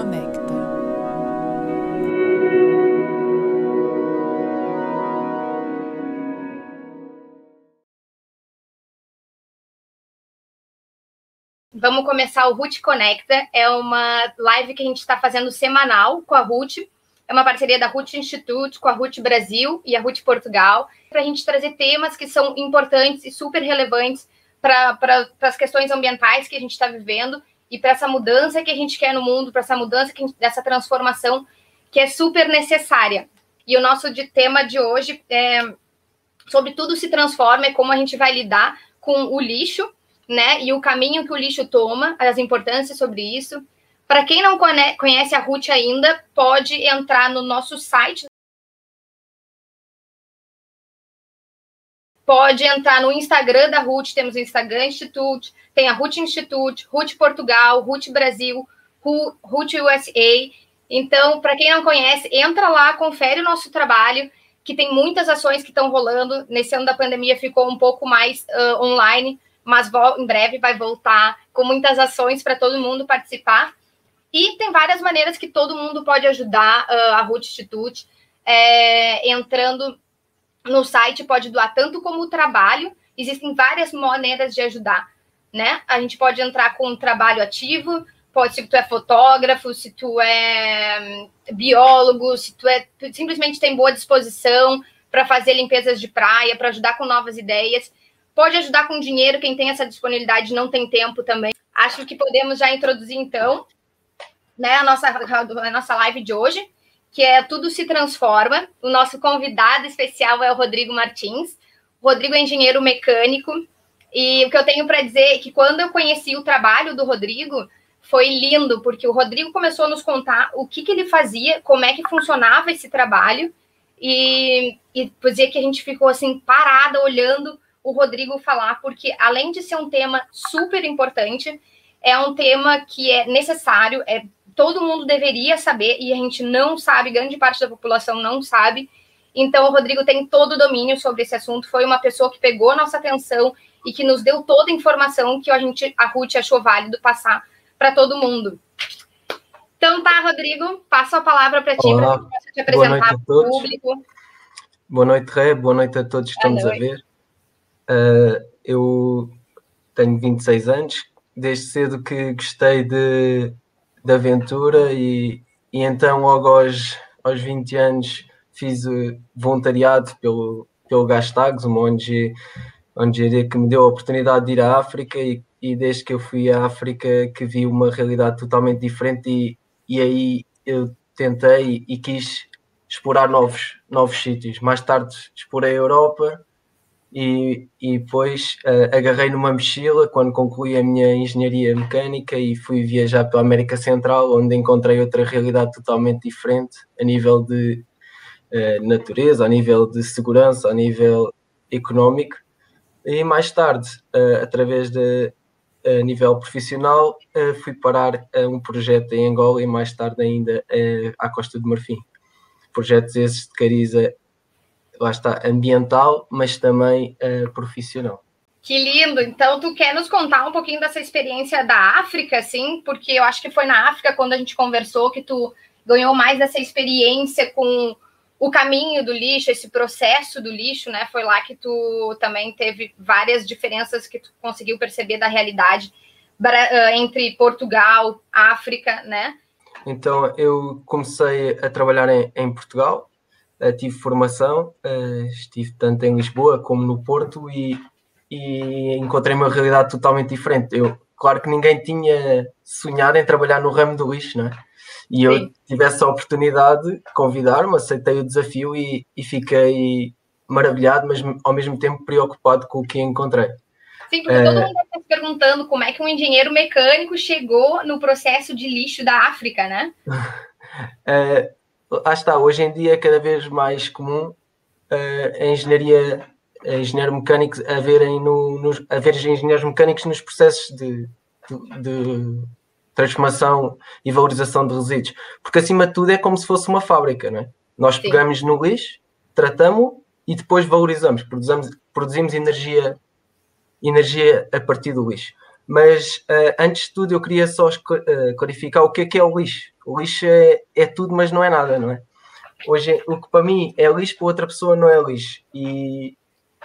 Conecta. Vamos começar o Ruth Conecta. É uma live que a gente está fazendo semanal com a Ruth. É uma parceria da Ruth Institute com a Ruth Brasil e a Ruth Portugal, para a gente trazer temas que são importantes e super relevantes para pra, as questões ambientais que a gente está vivendo e para essa mudança que a gente quer no mundo, para essa mudança, que gente, dessa transformação que é super necessária. E o nosso de, tema de hoje é sobre tudo se transforma, é como a gente vai lidar com o lixo, né? E o caminho que o lixo toma, as importâncias sobre isso. Para quem não conhece a Ruth ainda, pode entrar no nosso site. Pode entrar no Instagram da Ruth, temos o Instagram Institute, tem a Ruth Institute, Ruth Portugal, Ruth Brasil, Ruth USA. Então, para quem não conhece, entra lá, confere o nosso trabalho, que tem muitas ações que estão rolando. Nesse ano da pandemia ficou um pouco mais uh, online, mas em breve vai voltar com muitas ações para todo mundo participar. E tem várias maneiras que todo mundo pode ajudar uh, a Root Institute. É, entrando no site, pode doar tanto como o trabalho. Existem várias maneiras de ajudar, né? A gente pode entrar com um trabalho ativo, pode se tu é fotógrafo, se tu é hum, biólogo, se tu é simplesmente tem boa disposição para fazer limpezas de praia, para ajudar com novas ideias. Pode ajudar com dinheiro, quem tem essa disponibilidade não tem tempo também. Acho que podemos já introduzir então né, a nossa, a nossa live de hoje, que é Tudo se Transforma. O nosso convidado especial é o Rodrigo Martins. O Rodrigo é engenheiro mecânico. E o que eu tenho para dizer é que quando eu conheci o trabalho do Rodrigo, foi lindo, porque o Rodrigo começou a nos contar o que, que ele fazia, como é que funcionava esse trabalho. E, e dizer que a gente ficou assim, parada, olhando o Rodrigo falar, porque além de ser um tema super importante, é um tema que é necessário, é todo mundo deveria saber e a gente não sabe, grande parte da população não sabe. Então, o Rodrigo tem todo o domínio sobre esse assunto. Foi uma pessoa que pegou nossa atenção e que nos deu toda a informação que a gente, a Ruth achou válido passar para todo mundo. Então, tá, Rodrigo, passo a palavra para ti para você te apresentar para o público. Boa noite, Ré. Boa noite a todos que estamos a ver. Uh, eu tenho 26 anos. Desde cedo que gostei de, de aventura e, e então logo aos, aos 20 anos fiz voluntariado pelo, pelo Gastags, uma ONG, ONG que me deu a oportunidade de ir à África e, e desde que eu fui à África que vi uma realidade totalmente diferente e, e aí eu tentei e quis explorar novos, novos sítios. Mais tarde explorei a Europa, e, e depois uh, agarrei numa mochila quando concluí a minha engenharia mecânica e fui viajar pela América Central, onde encontrei outra realidade totalmente diferente a nível de uh, natureza, a nível de segurança, a nível económico. E mais tarde, uh, através de a nível profissional, fui parar a um projeto em Angola e mais tarde ainda à Costa do Marfim. Projetos esses de cariza lá está, ambiental, mas também uh, profissional. Que lindo! Então, tu quer nos contar um pouquinho dessa experiência da África, assim? Porque eu acho que foi na África, quando a gente conversou, que tu ganhou mais dessa experiência com o caminho do lixo, esse processo do lixo, né? Foi lá que tu também teve várias diferenças que tu conseguiu perceber da realidade eh, entre Portugal, África, né? Então, eu comecei a trabalhar em, em Portugal, tive formação, uh, estive tanto em Lisboa como no Porto e, e encontrei uma realidade totalmente diferente. Eu, claro que ninguém tinha sonhado em trabalhar no ramo do lixo, não é? E eu Sim. tive essa oportunidade, convidar-me, aceitei o desafio e, e fiquei maravilhado, mas ao mesmo tempo preocupado com o que encontrei. Sim, porque é... todo mundo está se perguntando como é que um engenheiro mecânico chegou no processo de lixo da África, né? é, lá está, hoje em dia é cada vez mais comum uh, a engenharia, a engenheiro mecânico haverem no, nos, haver engenheiros mecânicos nos processos de, de, de, transformação e valorização de resíduos, porque acima de tudo é como se fosse uma fábrica, não é? Nós Sim. pegamos no lixo, tratamos e depois valorizamos, produzimos, produzimos energia, energia a partir do lixo. Mas uh, antes de tudo eu queria só uh, clarificar o que é que é o lixo. O lixo é, é tudo, mas não é nada, não é? Hoje, o que para mim é lixo, para outra pessoa não é lixo. E,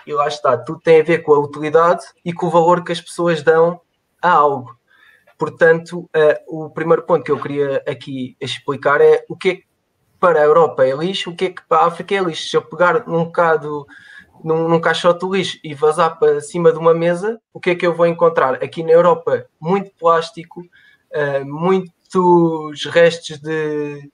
e lá está, tudo tem a ver com a utilidade e com o valor que as pessoas dão a algo. Portanto, uh, o primeiro ponto que eu queria aqui explicar é o que é que para a Europa é lixo, o que é que para a África é lixo. Se eu pegar num bocado num, num caixote de lixo e vazar para cima de uma mesa, o que é que eu vou encontrar? Aqui na Europa, muito plástico, uh, muitos restos de,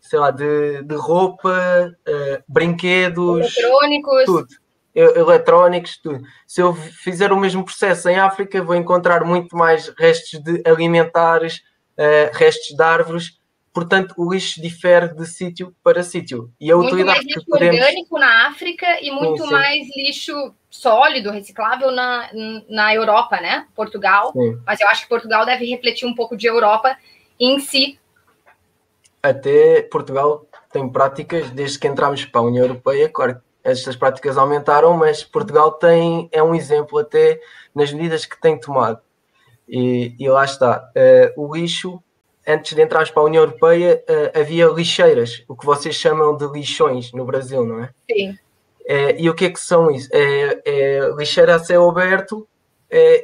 sei lá, de, de roupa, uh, brinquedos, eletrônicos, tudo. Eletrónicos, tudo. Se eu fizer o mesmo processo em África, vou encontrar muito mais restos de alimentares, uh, restos de árvores portanto o lixo difere de sítio para sítio. E a muito utilidade mais lixo podemos... orgânico na África e muito sim, sim. mais lixo sólido, reciclável na, na Europa, né? Portugal. Sim. Mas eu acho que Portugal deve refletir um pouco de Europa em si. Até Portugal tem práticas, desde que entramos para a União Europeia, claro, estas práticas aumentaram, mas Portugal tem, é um exemplo até nas medidas que tem tomado. E, e lá está. Uh, o lixo antes de entrarmos para a União Europeia, uh, havia lixeiras, o que vocês chamam de lixões no Brasil, não é? Sim. Uh, e o que é que são isso? É, é lixeira a céu aberto,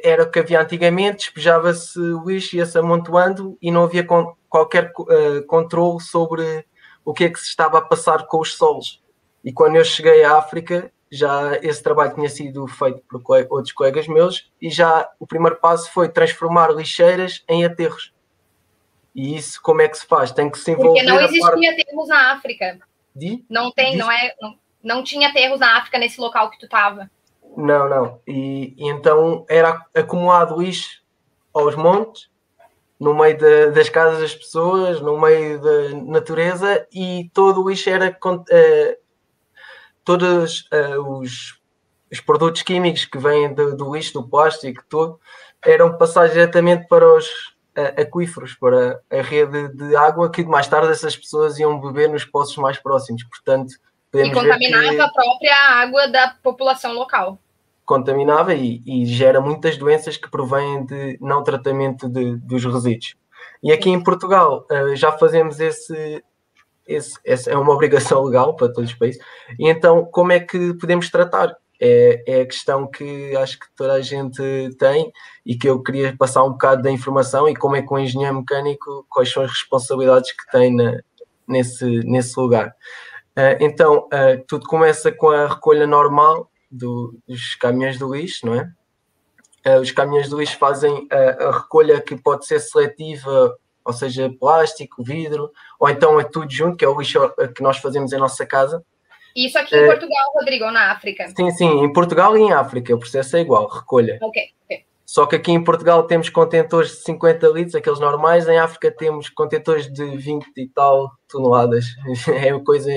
era o que havia antigamente, despejava-se o lixo, ia-se amontoando e não havia con qualquer uh, controle sobre o que é que se estava a passar com os solos. E quando eu cheguei à África, já esse trabalho tinha sido feito por outros colegas meus e já o primeiro passo foi transformar lixeiras em aterros e isso como é que se faz? Tem que se envolver. Porque não existia parte... aterros na África. De? Não tem, de... não é. Não, não tinha aterros na África nesse local que tu estava. Não, não. E, e, então era acumulado lixo aos montes, no meio de, das casas das pessoas, no meio da natureza, e todo o lixo era. Uh, todos uh, os, os produtos químicos que vêm do, do lixo, do plástico, tudo, eram passados diretamente para os, aquíferos para a rede de água que mais tarde essas pessoas iam beber nos poços mais próximos. Portanto, e contaminava que... a própria água da população local. Contaminava e, e, gera muitas doenças que provêm de não tratamento de, dos resíduos. E aqui em Portugal eh, já fazemos esse, esse, essa é uma obrigação legal para todos os países. E então, como é que podemos tratar? é, é a questão que acho que toda a gente tem e que eu queria passar um bocado da informação e como é que o engenheiro mecânico, quais são as responsabilidades que tem na, nesse, nesse lugar. Uh, então, uh, tudo começa com a recolha normal do, dos caminhões do lixo, não é? Uh, os caminhões do lixo fazem a recolha que pode ser seletiva, ou seja, plástico, vidro, ou então é tudo junto, que é o lixo que nós fazemos em nossa casa. Isso aqui em Portugal, Rodrigo, ou na África? Sim, sim, em Portugal e em África o processo é igual, recolha. Ok, ok. Só que aqui em Portugal temos contentores de 50 litros, aqueles normais, em África temos contentores de 20 e tal toneladas. É uma coisa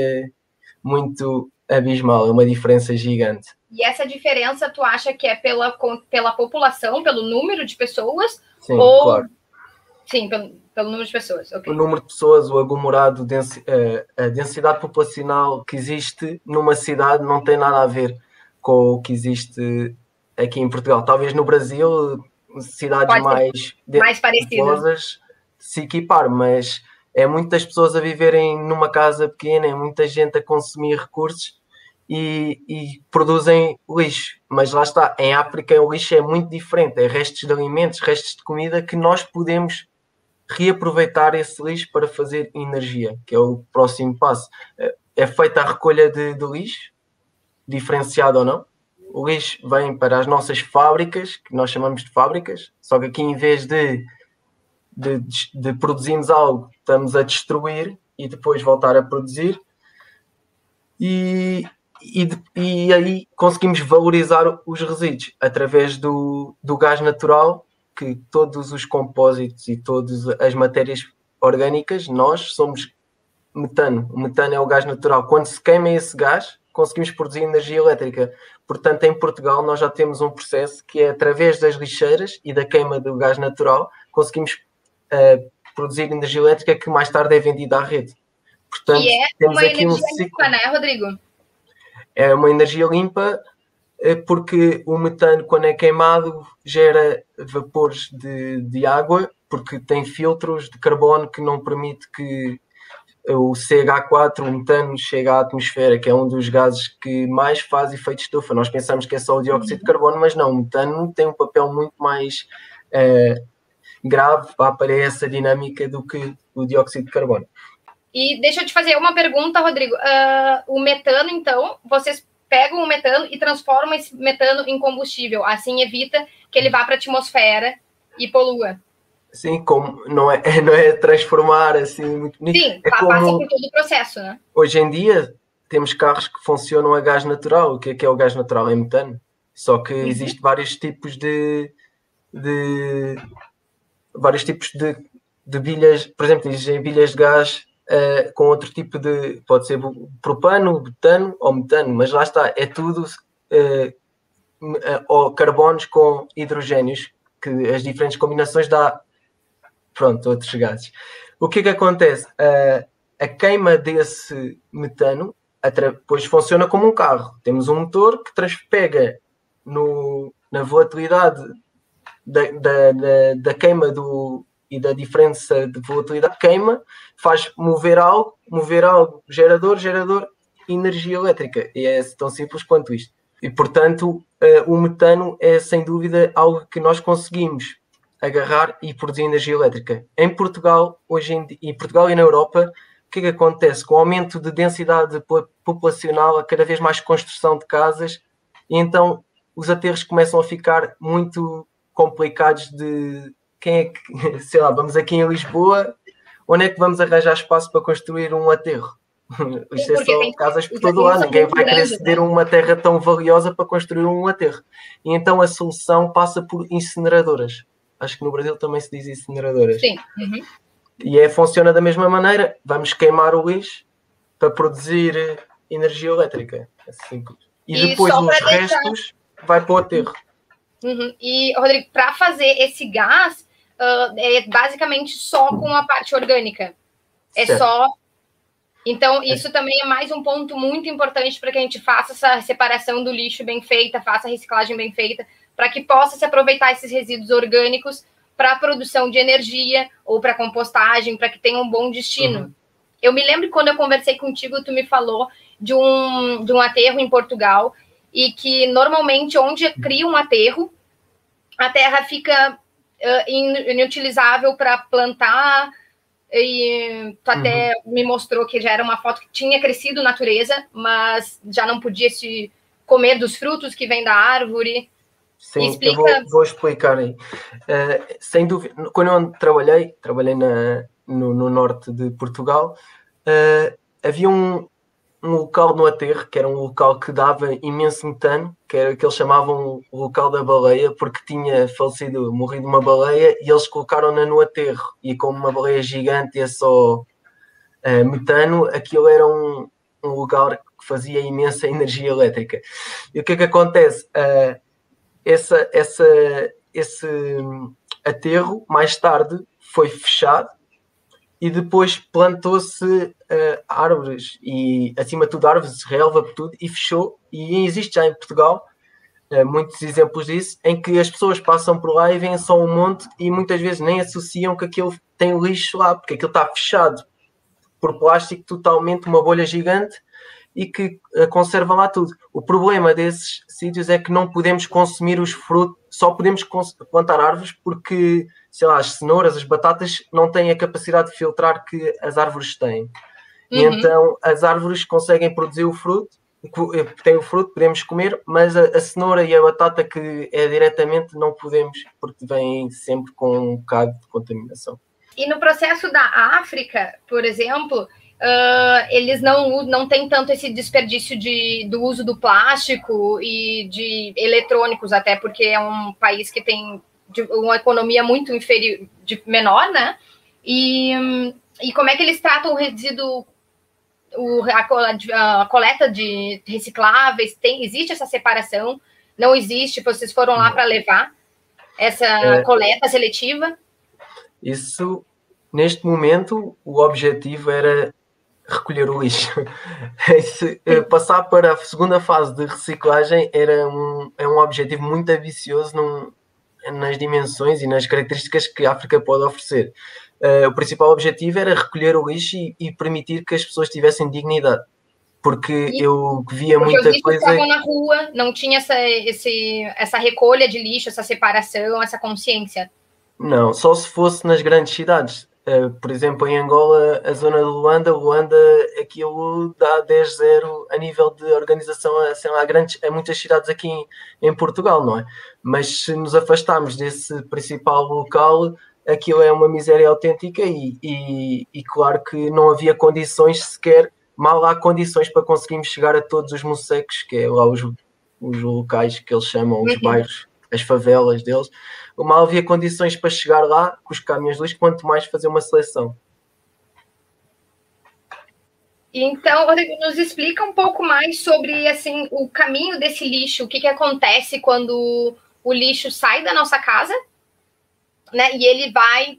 muito abismal, é uma diferença gigante. E essa diferença tu acha que é pela, pela população, pelo número de pessoas? Sim, ou... claro. Sim, pelo, pelo número de pessoas. Okay. O número de pessoas, o aglomerado, a densidade populacional que existe numa cidade não tem nada a ver com o que existe aqui em Portugal. Talvez no Brasil, cidades mais, mais parecidas se equipar, mas é muitas pessoas a viverem numa casa pequena, é muita gente a consumir recursos e, e, produzem lixo. Mas lá está, em África o lixo é muito diferente, é restos de alimentos, restos de comida que nós podemos reaproveitar esse lixo para fazer energia, que é o próximo passo. É, é feita a recolha de, de lixo, diferenciado ou não. O lixo vem para as nossas fábricas, que nós chamamos de fábricas, só que aqui em vez de, de, de produzirmos algo, estamos a destruir e depois voltar a produzir. E, e, e, aí conseguimos valorizar os resíduos através do, do gás natural que todos os compósitos e todas as matérias orgânicas, nós somos metano. O metano é o gás natural. Quando se queima esse gás, conseguimos produzir energia elétrica. Portanto, em Portugal, nós já temos um processo que é através das lixeiras e da queima do gás natural, conseguimos uh, produzir energia elétrica que mais tarde é vendida à rede. Portanto, e é temos uma aqui energia um limpa, né, Rodrigo? É uma energia limpa é porque o metano, quando é queimado, gera vapores de, de água, porque tem filtros de carbono que não permite que o CH4, o metano, chegue à atmosfera, que é um dos gases que mais faz efeito estufa. Nós pensamos que é só o dióxido de carbono, mas não, o metano tem um papel muito mais uh, grave para essa dinâmica do que o dióxido de carbono. E deixa eu te fazer uma pergunta, Rodrigo. Uh, o metano, então, vocês pegam o metano e transformam esse metano em combustível. Assim evita que ele vá para a atmosfera e polua. Sim, como não é, não é transformar assim muito bonito. Sim, é como, passa por todo o processo, né? Hoje em dia temos carros que funcionam a gás natural. O que é que é o gás natural? É metano. Só que uhum. existe vários tipos de, de vários tipos de, de bilhas, por exemplo, existem bilhas de gás uh, com outro tipo de. Pode ser propano, butano ou metano, mas lá está, é tudo uh, ou carbonos com hidrogénios, que as diferentes combinações dá pronto, outros gases. O que é que acontece? Uh, a queima desse metano depois funciona como um carro. Temos um motor que transpega no, na volatilidade da, da, da, da queima do, e da diferença de volatilidade queima, faz mover algo, mover algo, gerador, gerador, energia elétrica. E é tão simples quanto isto. E, portanto, uh, o metano é sem dúvida algo que nós conseguimos agarrar e produzir energia elétrica. Em Portugal, hoje em, em Portugal e na Europa, o que é que acontece? Com o aumento de densidade populacional, a cada vez mais construção de casas, e então os aterros começam a ficar muito complicados de quem é que, sei lá, vamos aqui em Lisboa, onde é que vamos arranjar espaço para construir um aterro? Isto é só casas por todo lado, ninguém vai querer ceder né? uma terra tão valiosa para construir um aterro. E então a solução passa por incineradoras. Acho que no Brasil também se diz incineradoras. Sim. Uhum. E é, funciona da mesma maneira. Vamos queimar o lixo para produzir energia elétrica. É simples. E, e depois os restos vai para o aterro. Uhum. E, Rodrigo, para fazer esse gás, uh, é basicamente só com a parte orgânica. É certo. só. Então, é. isso é. também é mais um ponto muito importante para que a gente faça essa separação do lixo bem feita, faça a reciclagem bem feita, para que possa se aproveitar esses resíduos orgânicos para a produção de energia ou para compostagem, para que tenha um bom destino. Uhum. Eu me lembro quando eu conversei contigo, tu me falou de um, de um aterro em Portugal e que normalmente onde cria um aterro, a terra fica uh, inutilizável para plantar. E tu até uhum. me mostrou que já era uma foto que tinha crescido natureza, mas já não podia se comer dos frutos que vêm da árvore. Sim, Explica... eu vou, vou explicar aí. Uh, sem dúvida, quando eu trabalhei, trabalhei na, no, no norte de Portugal, uh, havia um, um local no aterro, que era um local que dava imenso metano, que era que eles chamavam o local da baleia, porque tinha falecido, morrido uma baleia, e eles colocaram-na no aterro. E como uma baleia gigante é só uh, metano, aquilo era um, um lugar que fazia imensa energia elétrica. E o que é que acontece? Uh, essa, essa, esse aterro, mais tarde, foi fechado e depois plantou-se uh, árvores e acima de tudo árvores, relva tudo e fechou. E existe já em Portugal uh, muitos exemplos disso em que as pessoas passam por lá e veem só um monte e muitas vezes nem associam que aquilo tem lixo lá porque aquilo está fechado por plástico totalmente uma bolha gigante e que uh, conserva lá tudo. O problema desses sítios é que não podemos consumir os frutos, só podemos plantar árvores porque sei lá, as cenouras, as batatas não têm a capacidade de filtrar que as árvores têm. Uhum. E então as árvores conseguem produzir o fruto, eh, tem o fruto, podemos comer, mas a, a, cenoura e a batata que é diretamente não podemos, porque vêm sempre com um bocado de contaminação. E no processo da África, por exemplo, uh, eles não, não têm tanto esse desperdício de, do uso do plástico e de eletrônicos, até porque é um país que tem uma economia muito inferior, de, menor, né? E, e como é que eles tratam o resíduo, o, a, a, coleta de recicláveis? Tem, existe essa separação? Não existe? Vocês foram lá para levar essa é, coleta seletiva? Isso, neste momento, o objetivo era recolher o lixo. Esse, eh, passar para a segunda fase de reciclagem era um, é um objetivo muito ambicioso num, nas dimensões e nas características que a África pode oferecer. Uh, o principal objetivo era recolher o lixo e, e permitir que as pessoas tivessem dignidade. Porque e, eu via porque muita os coisa. estavam na rua, não tinha essa, esse, essa recolha de lixo, essa separação, essa consciência. Não, só se fosse nas grandes cidades. Uh, por exemplo, em Angola, a zona de Luanda, Luanda, aquilo dá 10-0 a nível de organização assim, há grandes, a muitas cidades aqui em, em, Portugal, não é? Mas se nos afastarmos desse principal local, aquilo é uma miséria autêntica e, e, e claro que não havia condições sequer, mal há condições para conseguirmos chegar a todos os mocecos, que é lá os, os locais que eles chamam, os uhum. bairros, as favelas deles mal havia condições para chegar lá com os caminhões de lixo, quanto mais fazer uma seleção. Então, Rodrigo, nos explica um pouco mais sobre assim o caminho desse lixo, o que, que acontece quando o lixo sai da nossa casa, né? E ele vai,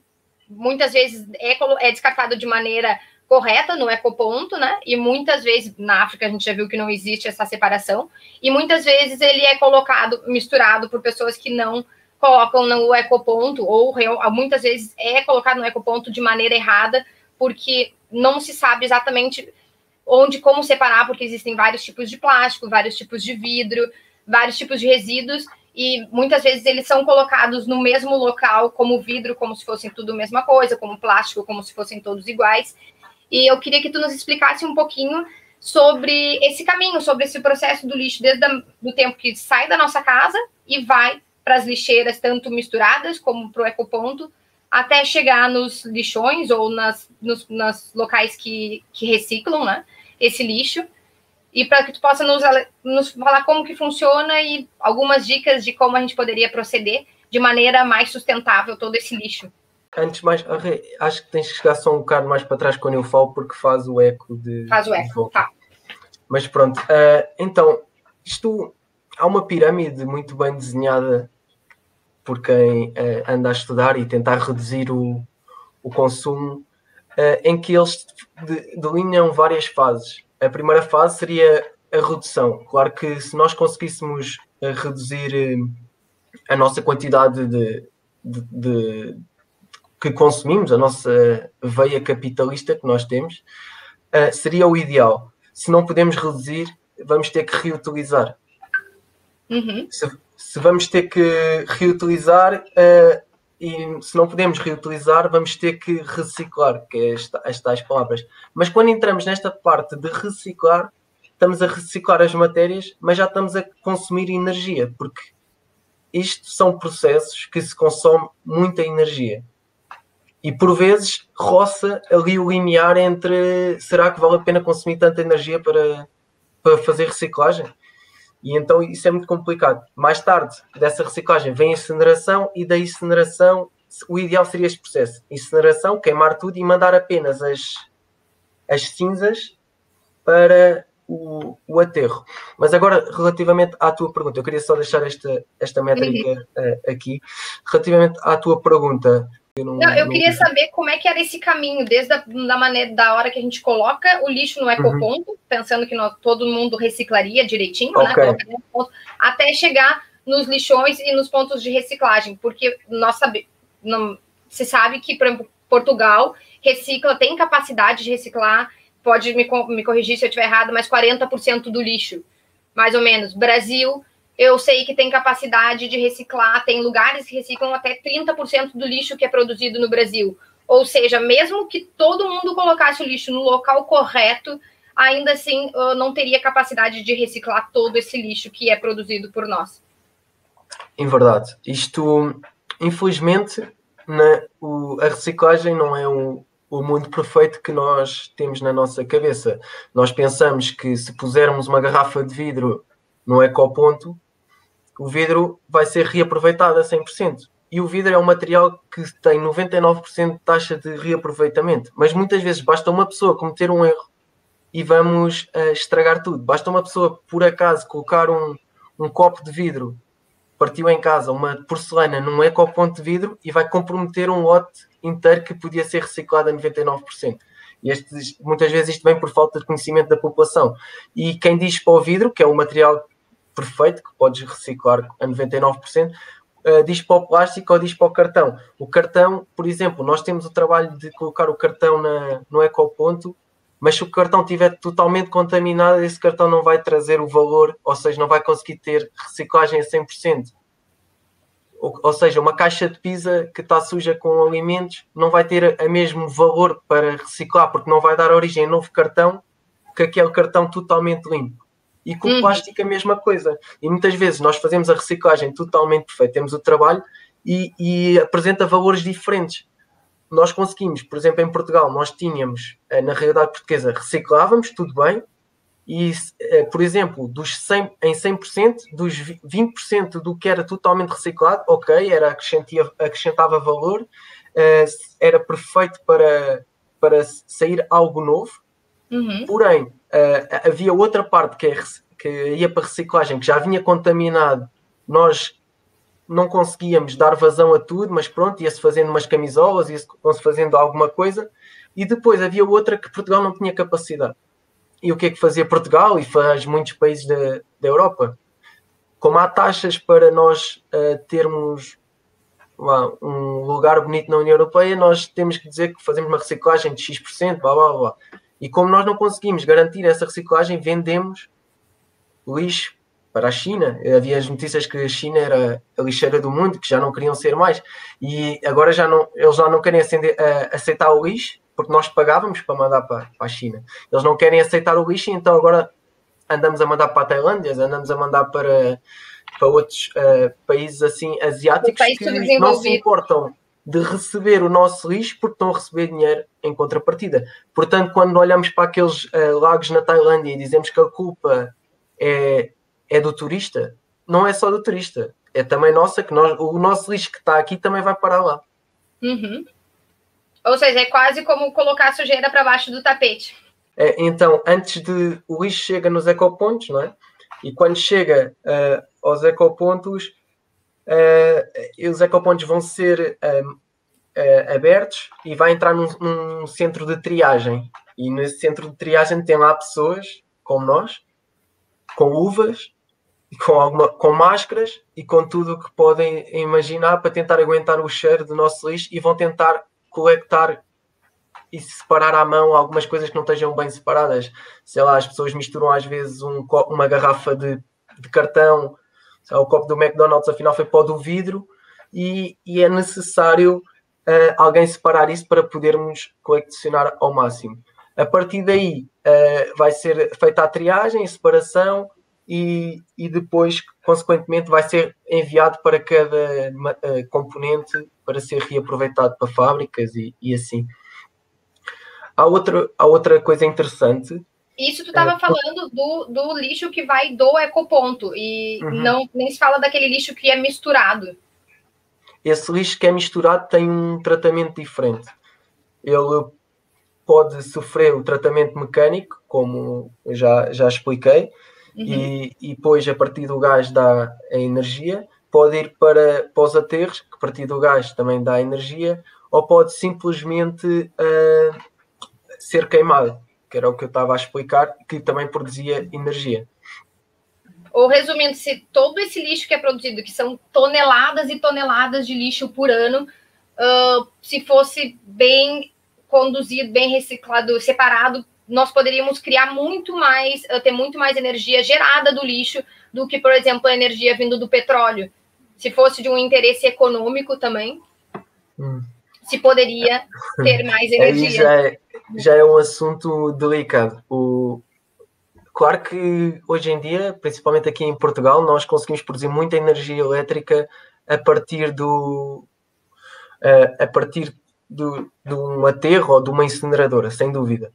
muitas vezes, é, é descartado de maneira correta no ecoponto, né? E muitas vezes na África a gente já viu que não existe essa separação, e muitas vezes ele é colocado, misturado por pessoas que não colocam no ecoponto, ou muitas vezes é colocado no ecoponto de maneira errada, porque não se sabe exatamente onde, como separar, porque existem vários tipos de plástico, vários tipos de vidro, vários tipos de resíduos, e muitas vezes eles são colocados no mesmo local, como vidro, como se fossem tudo a mesma coisa, como plástico, como se fossem todos iguais. E eu queria que tu nos explicasse um pouquinho sobre esse caminho, sobre esse processo do lixo, desde o tempo que sai da nossa casa e vai para as lixeiras, tanto misturadas como para o ecoponto, até chegar nos lixões ou nas, nos, nas locais que, que reciclam né, esse lixo. E para que tu possa nos, nos falar como que funciona e algumas dicas de como a gente poderia proceder de maneira mais sustentável todo esse lixo. Antes mais, acho que tens que chegar só um bocado mais para trás quando eu falo, porque faz o eco de. Faz o eco, tá. Mas pronto, uh, então, isto há uma pirâmide muito bem desenhada por quem uh, anda a estudar e tentar reduzir o, o consumo, uh, em que eles de, delineam várias fases. A primeira fase seria a redução. Claro que se nós conseguíssemos reduzir a nossa quantidade de, de, de, que consumimos, a nossa veia capitalista que nós temos, seria o ideal. Se não podemos reduzir, vamos ter que reutilizar. Uhum. Se, se vamos ter que reutilizar uh, e se não podemos reutilizar, vamos ter que reciclar, que é esta, estas palavras. Mas quando entramos nesta parte de reciclar, estamos a reciclar as matérias, mas já estamos a consumir energia, porque isto são processos que se consomem muita energia. E por vezes roça ali o limiar entre será que vale a pena consumir tanta energia para, para fazer reciclagem? E então isso é muito complicado. Mais tarde dessa reciclagem vem a incineração e da incineração o ideal seria este processo. Incineração, queimar tudo e mandar apenas as, as cinzas para o, o aterro. Mas agora, relativamente à tua pergunta, eu queria só deixar esta, esta métrica uh, aqui. Relativamente à tua pergunta, não, não, eu queria saber como é que era esse caminho, desde a da maneira da hora que a gente coloca o lixo no ecoponto, uhum. pensando que nós, todo mundo reciclaria direitinho, né, okay. né? Até chegar nos lixões e nos pontos de reciclagem, porque nós sabemos, se sabe que, por exemplo, Portugal recicla, tem capacidade de reciclar, pode me, me corrigir se eu estiver errado, mas 40% do lixo, mais ou menos. Brasil eu sei que tem capacidade de reciclar, tem lugares que reciclam até 30% do lixo que é produzido no Brasil. Ou seja, mesmo que todo mundo colocasse o lixo no local correto, ainda assim não teria capacidade de reciclar todo esse lixo que é produzido por nós. Em verdade. Isto, infelizmente, na, o, a reciclagem não é o mundo perfeito que nós temos na nossa cabeça. Nós pensamos que se pusermos uma garrafa de vidro no ecoponto, o vidro vai ser reaproveitado a 100%. E o vidro é um material que tem 99% de taxa de reaproveitamento. Mas muitas vezes basta uma pessoa cometer um erro e vamos uh, estragar tudo. Basta uma pessoa, por acaso, colocar um, um copo de vidro, partiu em casa uma porcelana num ecoponto de vidro e vai comprometer um lote inteiro que podia ser reciclado a 99%. E este, muitas vezes isto vem por falta de conhecimento da população. E quem diz para o vidro, que é um material perfeito, que podes reciclar a 99%, uh, diz para o plástico ou diz para o cartão. O cartão, por exemplo, nós temos o trabalho de colocar o cartão na, no ecoponto, mas se o cartão estiver totalmente contaminado, esse cartão não vai trazer o valor, ou seja, não vai conseguir ter reciclagem a 100%. Ou, ou seja, uma caixa de pizza que está suja com alimentos não vai ter o mesmo valor para reciclar, porque não vai dar origem a novo cartão que aquele cartão totalmente limpo. E com o uhum. plástico a mesma coisa. E muitas vezes nós fazemos a reciclagem totalmente perfeita, temos o trabalho e, e apresenta valores diferentes. Nós conseguimos, por exemplo, em Portugal, nós tínhamos, eh, na realidade portuguesa, reciclávamos, tudo bem, e, eh, por exemplo, dos 100, em 100%, dos 20% do que era totalmente reciclado, ok, era acrescentava valor, eh, era perfeito para, para sair algo novo, uhum. porém, uh, havia outra parte que, é, que ia para reciclagem que já vinha contaminado, nós não conseguíamos dar vazão a tudo, mas pronto, ia-se fazendo umas camisolas, ia-se fazendo alguma coisa, e depois havia outra que Portugal não tinha capacidade. E o que é que fazia Portugal e faz muitos países da, da Europa? Como há taxas para nós uh, termos um lugar bonito na União Europeia, nós temos que dizer que fazemos uma reciclagem de X%, blá blá blá. E como nós não conseguimos garantir essa reciclagem, vendemos lixo para a China. Havia as notícias que a China era a lixeira do mundo, que já não queriam ser mais. E agora já não, eles já não querem acender, uh, aceitar o lixo, porque nós pagávamos para mandar para, para a China. Eles não querem aceitar o lixo, então agora andamos a mandar para a Tailândia, andamos a mandar para, para outros uh, países assim asiáticos que não se importam de receber o nosso lixo porque estão a receber dinheiro em contrapartida. Portanto, quando olhamos para aqueles uh, lagos na Tailândia e dizemos que a culpa é, é do turista, não é só do turista, é também nossa, que nós, o nosso lixo que está aqui também vai parar lá. Uhum. Ou seja, é quase como colocar a sujeira para baixo do tapete. É, então, antes de. O lixo chega nos ecopontos, não é? E quando chega uh, aos ecopontos, os ecopontos vão ser uh, eh, abertos e vai entrar num, num, centro de triagem. E nesse centro de triagem tem lá pessoas, como nós, com uvas, com, alguma, com máscaras e com tudo o que podem imaginar para tentar aguentar o cheiro do nosso lixo e vão tentar colectar e separar à mão algumas coisas que não estejam bem separadas. Sei lá, as pessoas misturam às vezes um, uma garrafa de, de cartão o copo do McDonald's afinal foi pó do vidro e, e é necessário uh, alguém separar isso para podermos colecionar ao máximo. A partir daí uh, vai ser feita a triagem, a separação e, e depois, consequentemente, vai ser enviado para cada uh, componente para ser reaproveitado para fábricas e, e assim. Há outra, há outra coisa interessante isso tu estava é, falando do, do lixo que vai do ecoponto e uhum. não nem se fala daquele lixo que é misturado. Esse lixo que é misturado tem um tratamento diferente. Ele pode sofrer o tratamento mecânico, como já, já expliquei, uhum. e, e depois a partir do gás dá a energia, pode ir para, para os aterros, que a partir do gás também dá energia, ou pode simplesmente uh, ser queimado que era o que eu estava a explicar, que também produzia energia. Ou resumindo, se todo esse lixo que é produzido, que são toneladas e toneladas de lixo por ano, uh, se fosse bem conduzido, bem reciclado, separado, nós poderíamos criar muito mais, uh, ter muito mais energia gerada do lixo do que, por exemplo, a energia vindo do petróleo. Se fosse de um interesse econômico também, hum. se poderia ter mais energia. Aí já é, já é um assunto delicado. O... Claro que hoje em dia, principalmente aqui em Portugal, nós conseguimos produzir muita energia elétrica a partir do a partir do, de um aterro ou de uma incineradora, sem dúvida.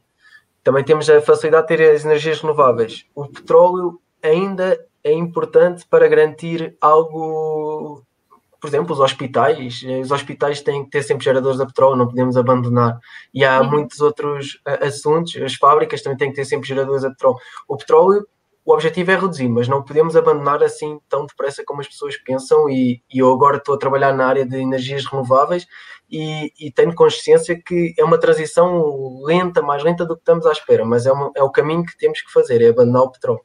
Também temos a facilidade de ter as energias renováveis. O petróleo ainda é importante para garantir algo por exemplo, os hospitais, eh, os hospitais têm que ter sempre geradores a petróleo, não podemos abandonar. E há uhum. muitos outros uh, assuntos, as fábricas também têm que ter sempre geradores a petróleo. O petróleo o objetivo é reduzir, mas não podemos abandonar assim tão depressa como as pessoas pensam. E, e eu agora estou a trabalhar na área de energias renováveis e, e, tenho consciência que é uma transição lenta, mais lenta do que estamos à espera, mas é, uma, é o caminho que temos que fazer: é abandonar o petróleo.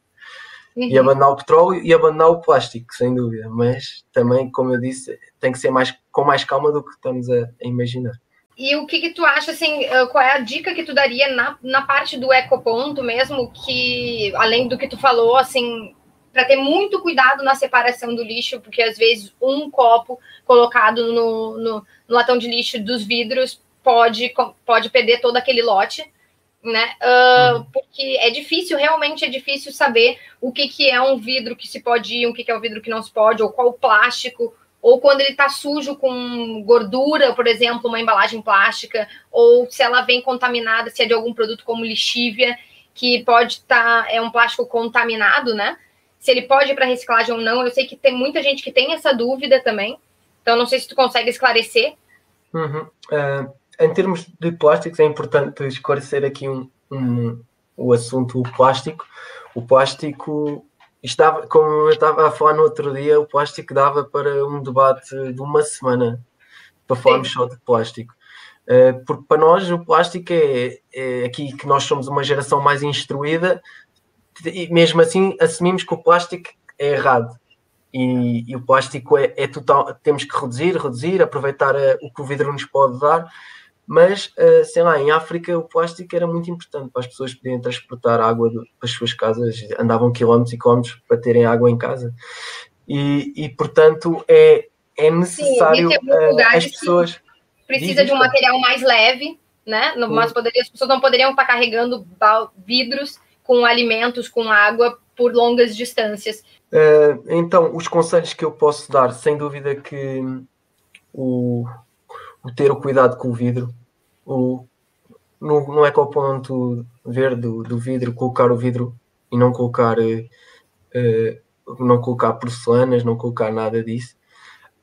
Uhum. E abandonar o petróleo e abandonar o plástico, sem dúvida. Mas também, como eu disse, tem que ser mais, com mais calma do que estamos a, a imaginar. E o que, que tu acha, assim, ah, qual é a dica que tu daria na, na parte do ecoponto mesmo, que além do que tu falou, assim, para ter muito cuidado na separação do lixo, porque às vezes um copo colocado no, no, no latão de lixo dos vidros pode, pode perder todo aquele lote, né? Uh, uhum. Porque é difícil, realmente é difícil saber o que, que é um vidro que se pode ir, o que, que é um vidro que não se pode, ou qual plástico, ou quando ele está sujo com gordura, por exemplo, uma embalagem plástica, ou se ela vem contaminada, se é de algum produto como lixívia, que pode estar, tá, é um plástico contaminado, né? Se ele pode ir para reciclagem ou não. Eu sei que tem muita gente que tem essa dúvida também. Então, não sei se tu consegue esclarecer. Uhum. Uh, em termos de plásticos, é importante esclarecer aqui um, um, o assunto o plástico. O plástico isto dava, como eu estava a falar no outro dia, o plástico dava para um debate de uma semana para falarmos Sim. só de plástico. Uh, porque para nós o plástico é, é, aqui que nós somos uma geração mais instruída e mesmo assim assumimos que o plástico é errado. E, e o plástico é, é, total, temos que reduzir, reduzir, aproveitar a, o que o vidro nos pode dar mas uh, sei lá, em África o plástico era muito importante para as pessoas poderem transportar água para as suas casas, andavam quilómetros e quilómetros para terem água em casa. E, e portanto é, é necessário Sim, uh, as pessoas. Precisa de um material mais leve, né? Mas poderia, as pessoas não poderiam estar carregando vidros com alimentos, com água por longas distâncias. Uh, então, os conselhos que eu posso dar, sem dúvida que o ter o cuidado com o vidro, o, no, no ecoponto verde do, do vidro, colocar o vidro e não colocar, uh, não colocar porcelanas, não colocar nada disso.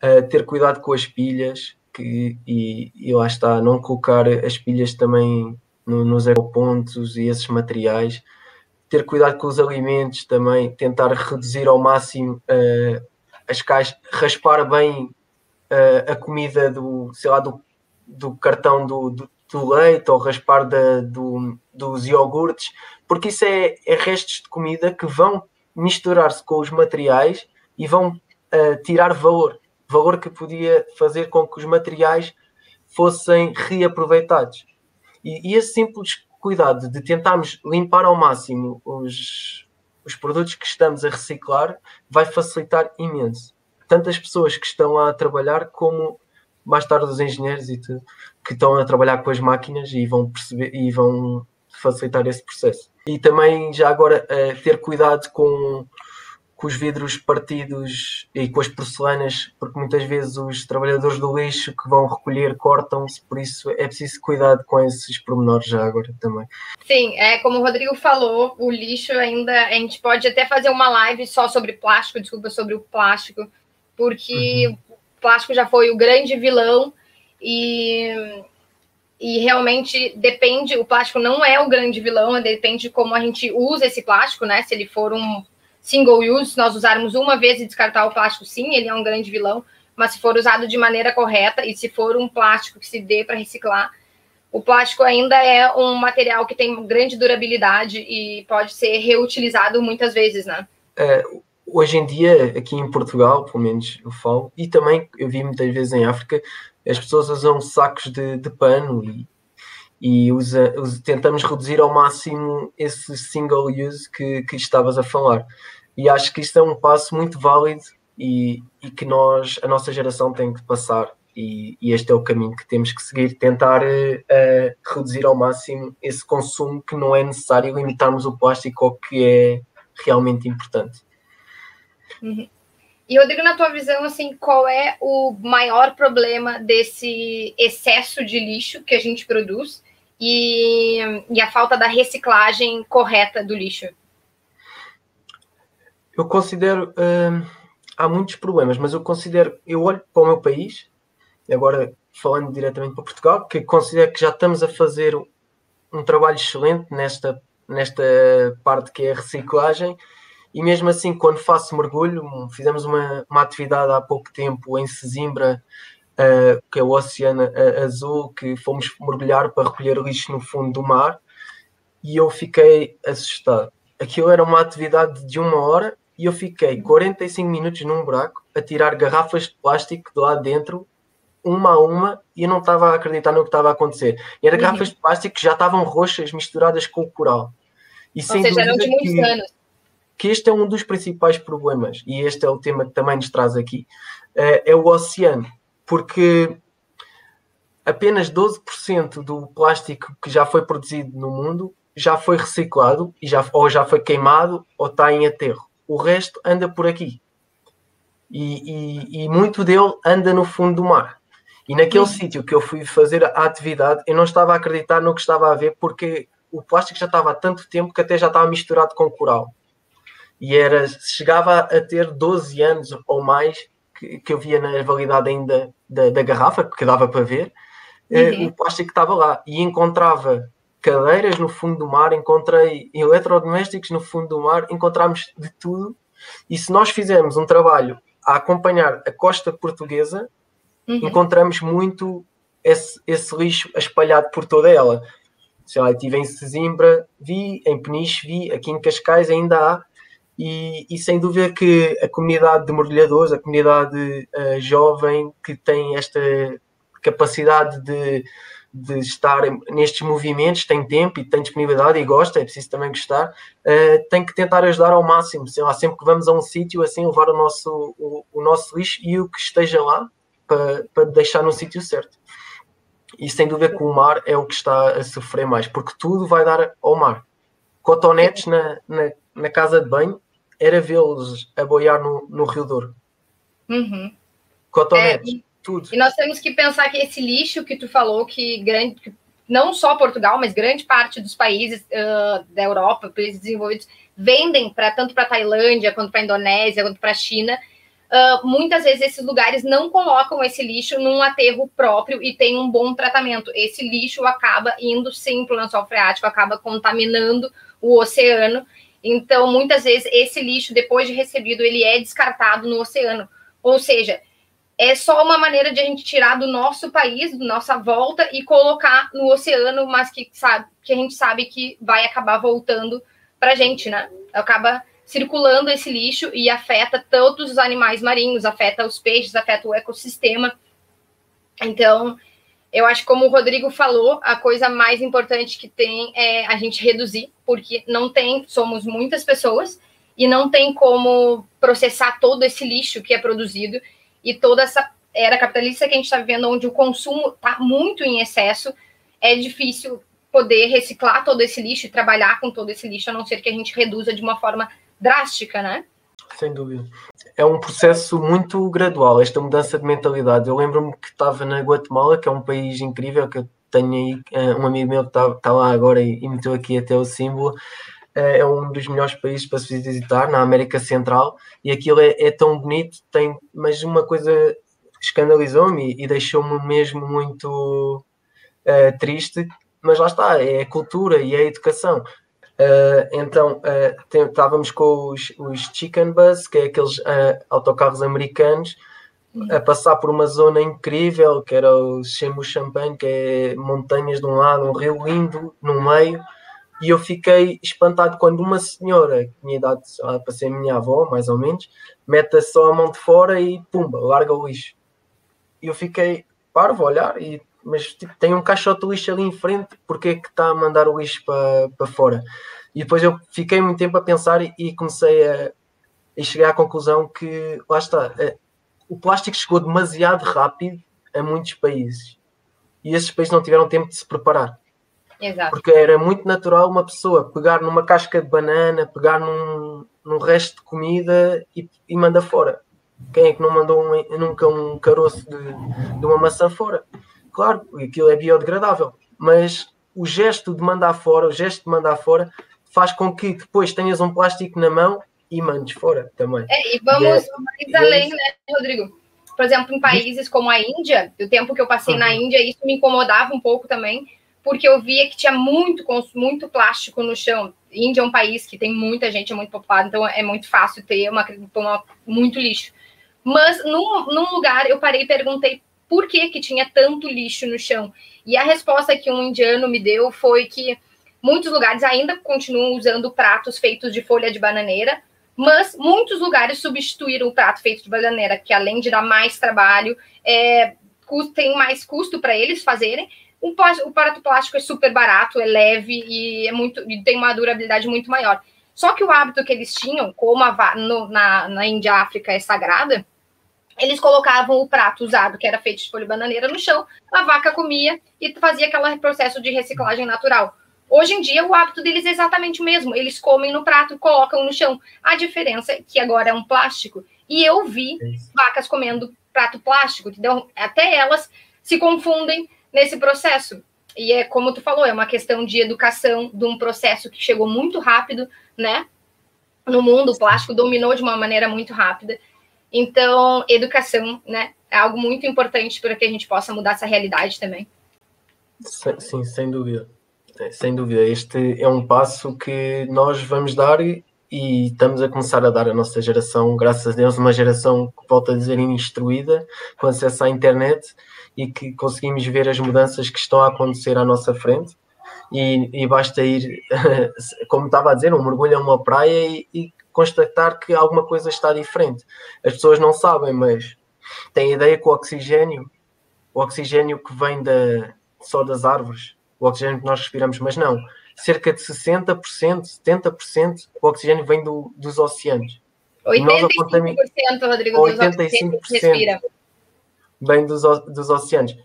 Uh, ter cuidado com as pilhas que, e, e lá está, não colocar as pilhas também no, nos ecopontos e esses materiais. Ter cuidado com os alimentos também, tentar reduzir ao máximo uh, as caixas, raspar bem uh, a comida do, sei lá, do, do cartão do, do, do leite ou raspar da, do, dos iogurtes, porque isso é, é restos de comida que vão misturar-se com os materiais e vão uh, tirar valor, valor que podia fazer com que os materiais fossem reaproveitados. E, e esse simples cuidado de tentarmos limpar ao máximo os, os produtos que estamos a reciclar vai facilitar imenso tantas pessoas que estão a trabalhar como mais tarde os engenheiros e tudo, que estão a trabalhar com as máquinas e vão perceber e vão facilitar esse processo. E também já agora uh, ter cuidado com, com os vidros partidos e com as porcelanas, porque muitas vezes os trabalhadores do lixo que vão recolher cortam-se, por isso é preciso cuidado com esses pormenores já agora também. Sim, é como o Rodrigo falou, o lixo ainda, a gente pode até fazer uma live só sobre plástico, desculpa, sobre o plástico, porque uhum. o plástico já foi o grande vilão e, e realmente depende, o plástico não é o grande vilão, depende de como a gente usa esse plástico, né? Se ele for um single use, se nós usarmos uma vez e descartar o plástico, sim, ele é um grande vilão, mas se for usado de maneira correta e se for um plástico que se dê para reciclar, o plástico ainda é um material que tem grande durabilidade e pode ser reutilizado muitas vezes, né? É, hoje em dia, aqui em Portugal, pelo menos eu falo, e também eu vi muitas vezes em África, as pessoas usam sacos de, de pano e, e usa, usa, tentamos reduzir ao máximo esse single use que, que estavas a falar. E acho que isto é um passo muito válido e, e que nós, a nossa geração tem que passar. E, e, este é o caminho que temos que seguir, tentar uh, reduzir ao máximo esse consumo que não é necessário limitarmos o plástico ao que é realmente importante. Uhum. E, Rodrigo, na tua visão, assim, qual é o maior problema desse excesso de lixo que a gente produz e, e a falta da reciclagem correta do lixo? Eu considero. Hum, há muitos problemas, mas eu considero. Eu olho para o meu país, agora falando diretamente para Portugal, que considero que já estamos a fazer um trabalho excelente nesta, nesta parte que é a reciclagem e mesmo assim, quando faço mergulho, fizemos uma, uma atividade há pouco tempo em Sesimbra, uh, que é o Oceano Azul, que fomos mergulhar para recolher lixo no fundo do mar, e eu fiquei assustado. Aquilo era uma atividade de uma hora e eu fiquei 45 minutos num buraco a tirar garrafas de plástico de lá dentro, uma a uma, e eu não estava a acreditar no que estava a acontecer. E eram uhum. garrafas de plástico que já estavam roxas, misturadas com o coral. E Ou seja, eram de muitos anos. Que este é um dos principais problemas, e este é o tema que também nos traz aqui, é, é o oceano. Porque apenas 12% do plástico que já foi produzido no mundo já foi reciclado e já, ou já foi queimado ou está em aterro. O resto anda por aqui. E, e, e muito dele anda no fundo do mar. E naquele sítio que eu fui fazer a atividade, eu não estava a acreditar no que estava a ver, porque o plástico já estava há tanto tempo que até já estava misturado com coral. E era, chegava a ter 12 anos ou mais que, que eu via na validade ainda da, da garrafa, que dava para ver, eh, uhum. o plástico estava lá. E encontrava cadeiras no fundo do mar, encontrei eletrodomésticos no fundo do mar, encontramos de tudo. E se nós fizermos um trabalho a acompanhar a costa portuguesa, uhum. encontramos muito esse, esse, lixo espalhado por toda ela. Sei lá, estive em Sesimbra, vi, em Peniche, vi, aqui em Cascais ainda há, e, e, sem dúvida que a comunidade de mergulhadores, a comunidade uh, jovem que tem esta capacidade de de estar nestes movimentos, tem tempo e tem disponibilidade e gosta, é preciso também gostar, uh, tem que tentar ajudar ao máximo. Sei lá, sempre que vamos a um sítio, assim, levar o nosso, o, o, nosso lixo e o que esteja lá para, para deixar no sítio certo. E sem dúvida que o mar é o que está a sofrer mais, porque tudo vai dar ao mar. Cotonetes na, na, na casa de banho era vê-los a boiar no, no Rio Douro. Uhum. Cotonetes. É, tudo. E nós temos que pensar que esse lixo que tu falou, que grande, não só Portugal, mas grande parte dos países uh, da Europa, países desenvolvidos, vendem para tanto para Tailândia quanto para Indonésia, quanto para a China. Uh, muitas vezes esses lugares não colocam esse lixo num aterro próprio e tem um bom tratamento. Esse lixo acaba indo sim para o lençol freático, acaba contaminando o oceano. Então, muitas vezes, esse lixo, depois de recebido, ele é descartado no oceano. Ou seja, é só uma maneira de a gente tirar do nosso país, da nossa volta e colocar no oceano, mas que sabe que a gente sabe que vai acabar voltando para a gente, né? Acaba circulando esse lixo e afeta todos os animais marinhos, afeta os peixes, afeta o ecossistema. Então, eu acho que como o Rodrigo falou, a coisa mais importante que tem é a gente reduzir, porque não tem, somos muitas pessoas e não tem como processar todo esse lixo que é produzido e toda essa era capitalista que a gente está vivendo, onde o consumo está muito em excesso, é difícil poder reciclar todo esse lixo e trabalhar com todo esse lixo, a não ser que a gente reduza de uma forma drástica, né? Sem dúvida. É um processo muito gradual, esta mudança de mentalidade. Eu lembro-me que estava na Guatemala, que é um país incrível, que eu tenho aí eh, um amigo meu que está, está lá agora e, e meteu aqui até o símbolo. Eh, é um dos melhores países para se visitar na América Central e aquilo é, é tão bonito, tem, mas uma coisa escandalizou-me e, deixou-me mesmo muito uh, triste, mas lá está, é a cultura e a educação. Uh, então, uh, estávamos com os, os Chicken Bus, que é aqueles autocarros americanos, a passar por uma zona incrível, que era o Chemu Champagne, que é montanhas de um lado, um rio lindo no meio, e eu fiquei espantado quando uma senhora, que tinha idade para ser minha avó, mais ou menos, mete só a mão de fora e pumba, larga o lixo. E eu fiquei parvo a olhar, e, mas tipo, tem um caixote de lixo ali em frente, porque é que está a mandar o lixo para, para fora? E depois eu fiquei muito tempo a pensar e, e comecei a. E cheguei à conclusão que, lá está, é, o plástico chegou demasiado rápido a muitos países. E esses países não tiveram tempo de se preparar. Exato. Porque era muito natural uma pessoa pegar numa casca de banana, pegar num, num resto de comida e, e manda fora. Quem é que não mandou um, nunca um caroço de, de uma maçã fora? Claro, aquilo é biodegradável, mas o gesto de mandar fora, o gesto de mandar fora, faz com que depois tenhas um plástico na mão e mandes fora também. É, e vamos é, mais além, é né, Rodrigo? Por exemplo, em países como a Índia, o tempo que eu passei uhum. na Índia, isso me incomodava um pouco também, porque eu via que tinha muito, muito plástico no chão. Índia é um país que tem muita gente, é muito populado, então é muito fácil ter uma, uma muito lixo. Mas num, num lugar eu parei e perguntei por que, que tinha tanto lixo no chão. E a resposta que um indiano me deu foi que muitos lugares ainda continuam usando pratos feitos de folha de bananeira, mas muitos lugares substituíram o prato feito de bananeira, que além de dar mais trabalho, é, tem mais custo para eles fazerem. O, prato plástico é super barato, é leve e, é muito, e tem uma durabilidade muito maior. Só que o hábito que eles tinham, como a, no, na, na Índia África é sagrada, eles colocavam o prato usado, que era feito de folha bananeira, no chão, a vaca comia e fazia aquele processo de reciclagem natural. Hoje em dia, o hábito deles é exatamente o mesmo. Eles comem no prato, colocam no chão. A diferença é que agora é um plástico. E eu vi é vacas comendo prato plástico, entendeu? Até elas se confundem nesse processo. E é como tu falou, é uma questão de educação, de um processo que chegou muito rápido, né? No mundo, o plástico dominou de uma maneira muito rápida. Então, educação, né? É algo muito importante para que a gente possa mudar essa realidade também. Sim, sem dúvida. É, sem dúvida. Este é um passo que nós vamos dar e, estamos a começar a dar a nossa geração, graças a Deus, uma geração que volta a dizer instruída, com acesso à internet e que conseguimos ver as mudanças que estão a acontecer à nossa frente. E, e basta ir, como estava a dizer, um mergulho a uma praia e, e constatar que alguma coisa está diferente. As pessoas não sabem, mas têm ideia que o oxigênio, o oxigênio que vem da, só das árvores, o oxigênio que nós respiramos, mas não. Cerca de 60%, 70% do oxigênio vem do, dos oceanos. 85%, Rodrigo, 85% respira. vem dos, dos oceanos.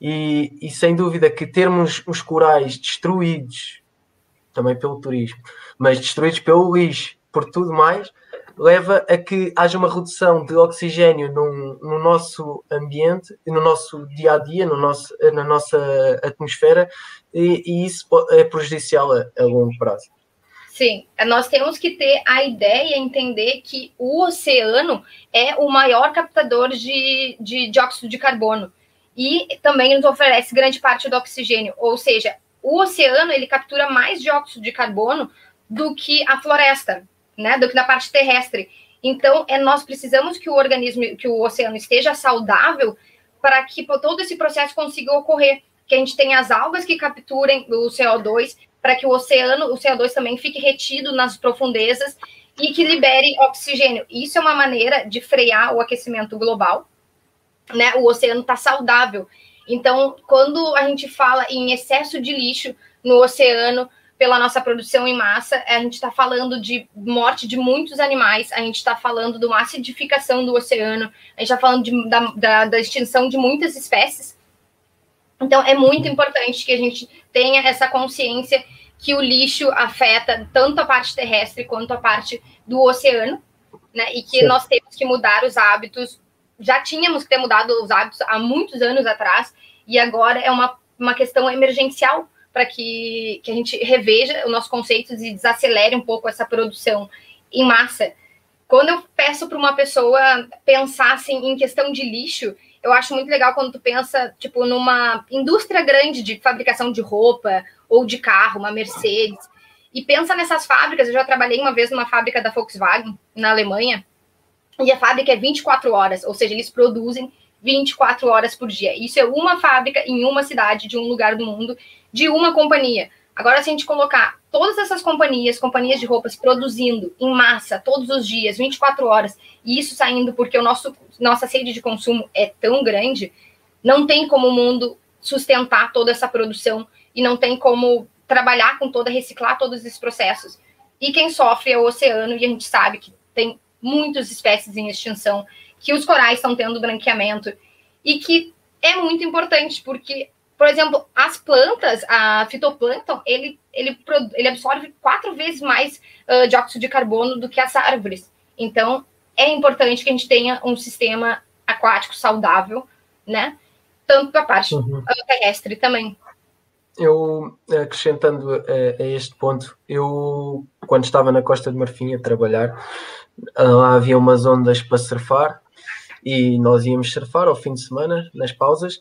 E, e sem dúvida que termos os corais destruídos, também pelo turismo, mas destruídos pelo lixo, por tudo mais, leva a que haja uma redução de oxigênio no, no nosso ambiente, no nosso dia a dia, na nossa atmosfera, e, e isso é prejudicial a, a longo prazo. Sim, nós temos que ter a ideia, entender que o oceano é o maior captador de, de dióxido de carbono e também nos oferece grande parte do oxigênio. Ou seja, o oceano ele captura mais dióxido de carbono do que a floresta né, do que na parte terrestre. Então, é, nós precisamos que o organismo, que o oceano esteja saudável para que todo esse processo consiga ocorrer. Que a gente tenha as algas que capturem o CO2, para que o oceano, o CO2 também fique retido nas profundezas e que libere oxigênio. Isso é uma maneira de frear o aquecimento global. Né? O oceano está saudável. Então, quando a gente fala em excesso de lixo no oceano, pela nossa produção em massa, a gente está falando de morte de muitos animais, a gente está falando de uma acidificação do oceano, a gente está falando de, da, da, da extinção de muitas espécies. Então, é muito importante que a gente tenha essa consciência que o lixo afeta tanto a parte terrestre quanto a parte do oceano, né? E que Sim. nós temos que mudar os hábitos. Já tínhamos que ter mudado os hábitos há muitos anos atrás, e agora é uma, uma questão emergencial para que, que a gente reveja os nossos conceitos e desacelere um pouco essa produção em massa. Quando eu peço para uma pessoa pensar assim, em questão de lixo, eu acho muito legal quando tu pensa tipo numa indústria grande de fabricação de roupa ou de carro, uma Mercedes, e pensa nessas fábricas. Eu já trabalhei uma vez numa fábrica da Volkswagen na Alemanha, e a fábrica é 24 horas, ou seja, eles produzem 24 horas por dia. Isso é uma fábrica em uma cidade de um lugar do mundo de uma companhia. Agora, se a gente colocar todas essas companhias, companhias de roupas produzindo em massa todos os dias, 24 horas, e isso saindo porque o nosso nossa sede de consumo é tão grande, não tem como o mundo sustentar toda essa produção e não tem como trabalhar com toda, reciclar todos esses processos. E quem sofre é o oceano, e a gente sabe que tem muitas espécies em extinção, que os corais estão tendo branqueamento, e que é muito importante, porque por exemplo, as plantas, a fitoplâncton, ele, ele, ele absorve quatro vezes mais uh, dióxido de carbono do que as árvores. Então, é importante que a gente tenha um sistema aquático saudável, né? Tanto para a parte uhum. terrestre também. Eu, acrescentando a, a, este ponto, eu, quando estava na Costa de Marfim a trabalhar, lá havia umas ondas para surfar e nós íamos surfar ao fim de semana, nas pausas,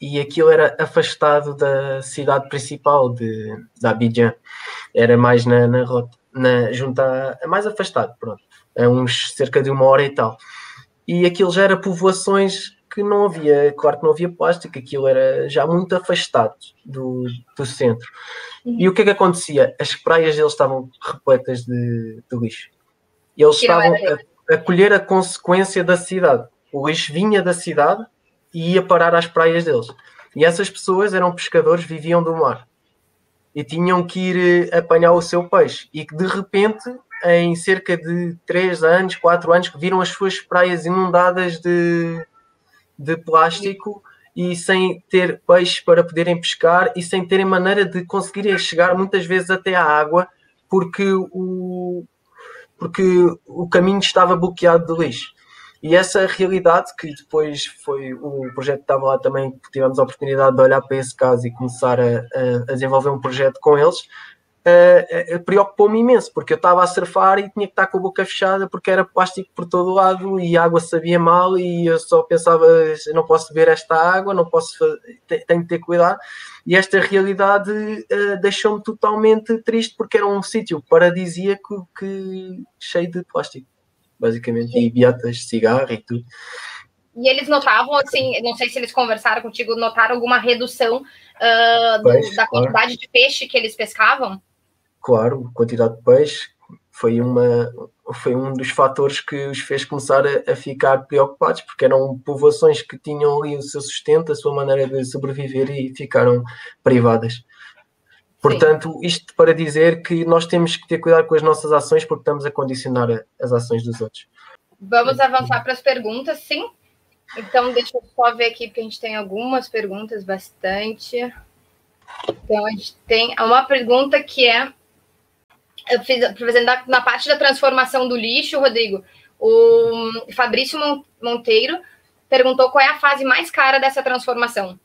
e aquilo era afastado da cidade principal de, de Abidjan. Era mais na, na, na junto a, mais afastado, pronto, a uns cerca de uma hora e tal. E aquilo já era povoações que não havia, claro que não havia plástico, aquilo era já muito afastado do, do centro. E o que é que acontecia? As praias deles estavam repletas de, de lixo. Eles estavam a, a colher a consequência da cidade. O lixo vinha da cidade e ia parar às praias deles. E essas pessoas eram pescadores, viviam do mar e tinham que ir eh, apanhar o seu peixe. E que de repente, em cerca de 3 anos, 4 anos, viram as suas praias inundadas de, de plástico e sem ter peixe para poderem pescar e sem terem maneira de conseguirem chegar muitas vezes até à água porque o, porque o caminho estava bloqueado de lixo. E essa realidade, que depois foi o projeto que estava lá também, tivemos a oportunidade de olhar para esse caso e começar a, a desenvolver um projeto com eles, uh, preocupou-me imenso, porque eu estava a surfar e tinha que estar com a boca fechada porque era plástico por todo lado e a água sabia mal e eu só pensava, não posso beber esta água, não posso, tenho que ter cuidado. E esta realidade uh, deixou-me totalmente triste porque era um sítio paradisíaco que, cheio de plástico basicamente, e beatas de cigarro e tudo. E eles notavam, assim, não sei se eles conversaram contigo, notaram alguma redução uh, do, peixe, da quantidade claro. de peixe que eles pescavam? Claro, quantidade de peixe foi, uma, foi um dos fatores que os fez começar a, a, ficar preocupados, porque eram povoações que tinham ali o seu sustento, a sua maneira de sobreviver e ficaram privadas. Portanto, isto para dizer que nós temos que ter cuidado com as nossas ações porque estamos a condicionar as ações dos outros. Vamos avançar para as perguntas, sim? Então, deixa eu só ver aqui, porque a gente tem algumas perguntas, bastante. Então, a gente tem uma pergunta que é eu fiz, na parte da transformação do lixo, Rodrigo, o Fabrício Monteiro perguntou qual é a fase mais cara dessa transformação.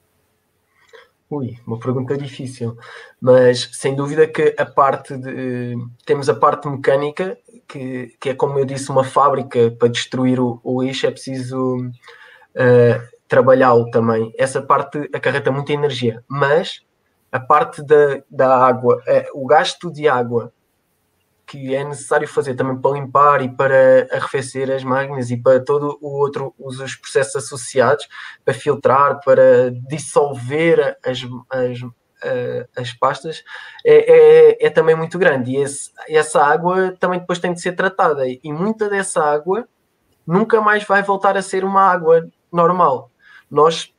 Ui, uma pergunta difícil, mas sem dúvida que a parte de. Temos a parte mecânica, que, que é como eu disse, uma fábrica para destruir o, o lixo, é preciso uh, trabalhá-lo também. Essa parte acarreta muita energia, mas a parte da, da água, uh, o gasto de água que é necessário fazer também para limpar e para arrefecer as máquinas e para todo o outro os, os processos associados para filtrar, para dissolver as, as, eh, as pastas é, é, é, também muito grande e esse, essa água também depois tem de ser tratada e muita dessa água nunca mais vai voltar a ser uma água normal. Nós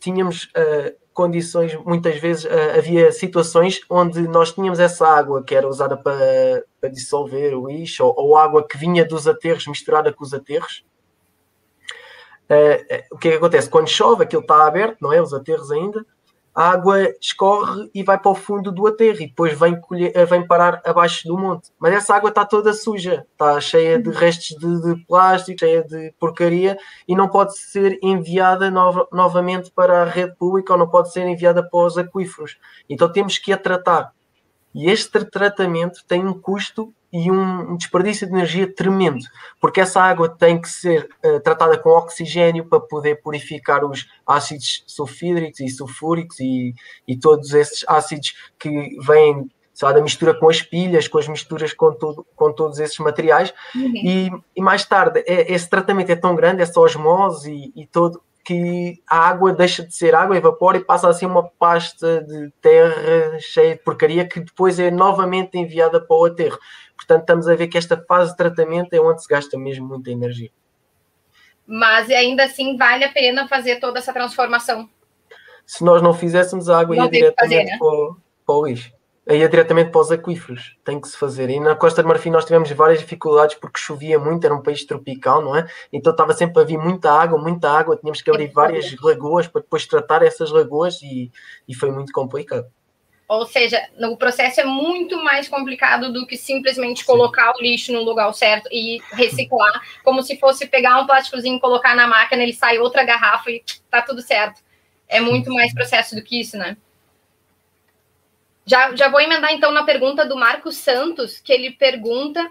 tínhamos uh, condições, muitas vezes uh, havia situações onde nós tínhamos essa água que era usada para, para dissolver o lixo, ou, ou, água que vinha dos aterros misturada com os aterros. Uh, o que é que acontece? Quando chove, aquilo está aberto, não é? Os aterros ainda, a água escorre e vai para o fundo do aterro e depois vem, colher, eh, vem parar abaixo do monte. Mas essa água está toda suja, está cheia de restos de, de plástico, cheia de porcaria e não pode ser enviada nova, novamente para a rede pública ou não pode ser enviada para os aquíferos. Então temos que a tratar. E este tratamento tem um custo e um desperdício de energia tremendo, porque essa água tem que ser uh, tratada com oxigênio para poder purificar os ácidos sulfídricos e sulfúricos e, e todos esses ácidos que vêm lá, da mistura com as pilhas, com as misturas com, todo, com todos esses materiais. Uhum. E, e, mais tarde, é, esse tratamento é tão grande, essa osmose e, e todo, que a água deixa de ser água, evapora e passa a ser uma pasta de terra cheia de porcaria que depois é novamente enviada para o aterro. Portanto, estamos a ver que esta fase de tratamento é onde se gasta mesmo muita energia. Mas ainda assim vale a pena fazer toda essa transformação. Se nós não fizéssemos a água, não ia diretamente fazer, né? para, o, para o lixo ia diretamente para os aquíferos, tem que se fazer. E na Costa de Marfim nós tivemos várias dificuldades porque chovia muito, era um país tropical, não é? Então estava sempre a vir muita água, muita água, tínhamos que abrir várias lagoas para depois tratar essas lagoas e, e foi muito complicado. Ou seja, o processo é muito mais complicado do que simplesmente colocar Sim. o lixo no lugar certo e reciclar, como se fosse pegar um plásticozinho, colocar na máquina, ele sai outra garrafa e tá tudo certo. É muito mais processo do que isso, né? Já, já vou emendar então na pergunta do Marcos Santos, que ele pergunta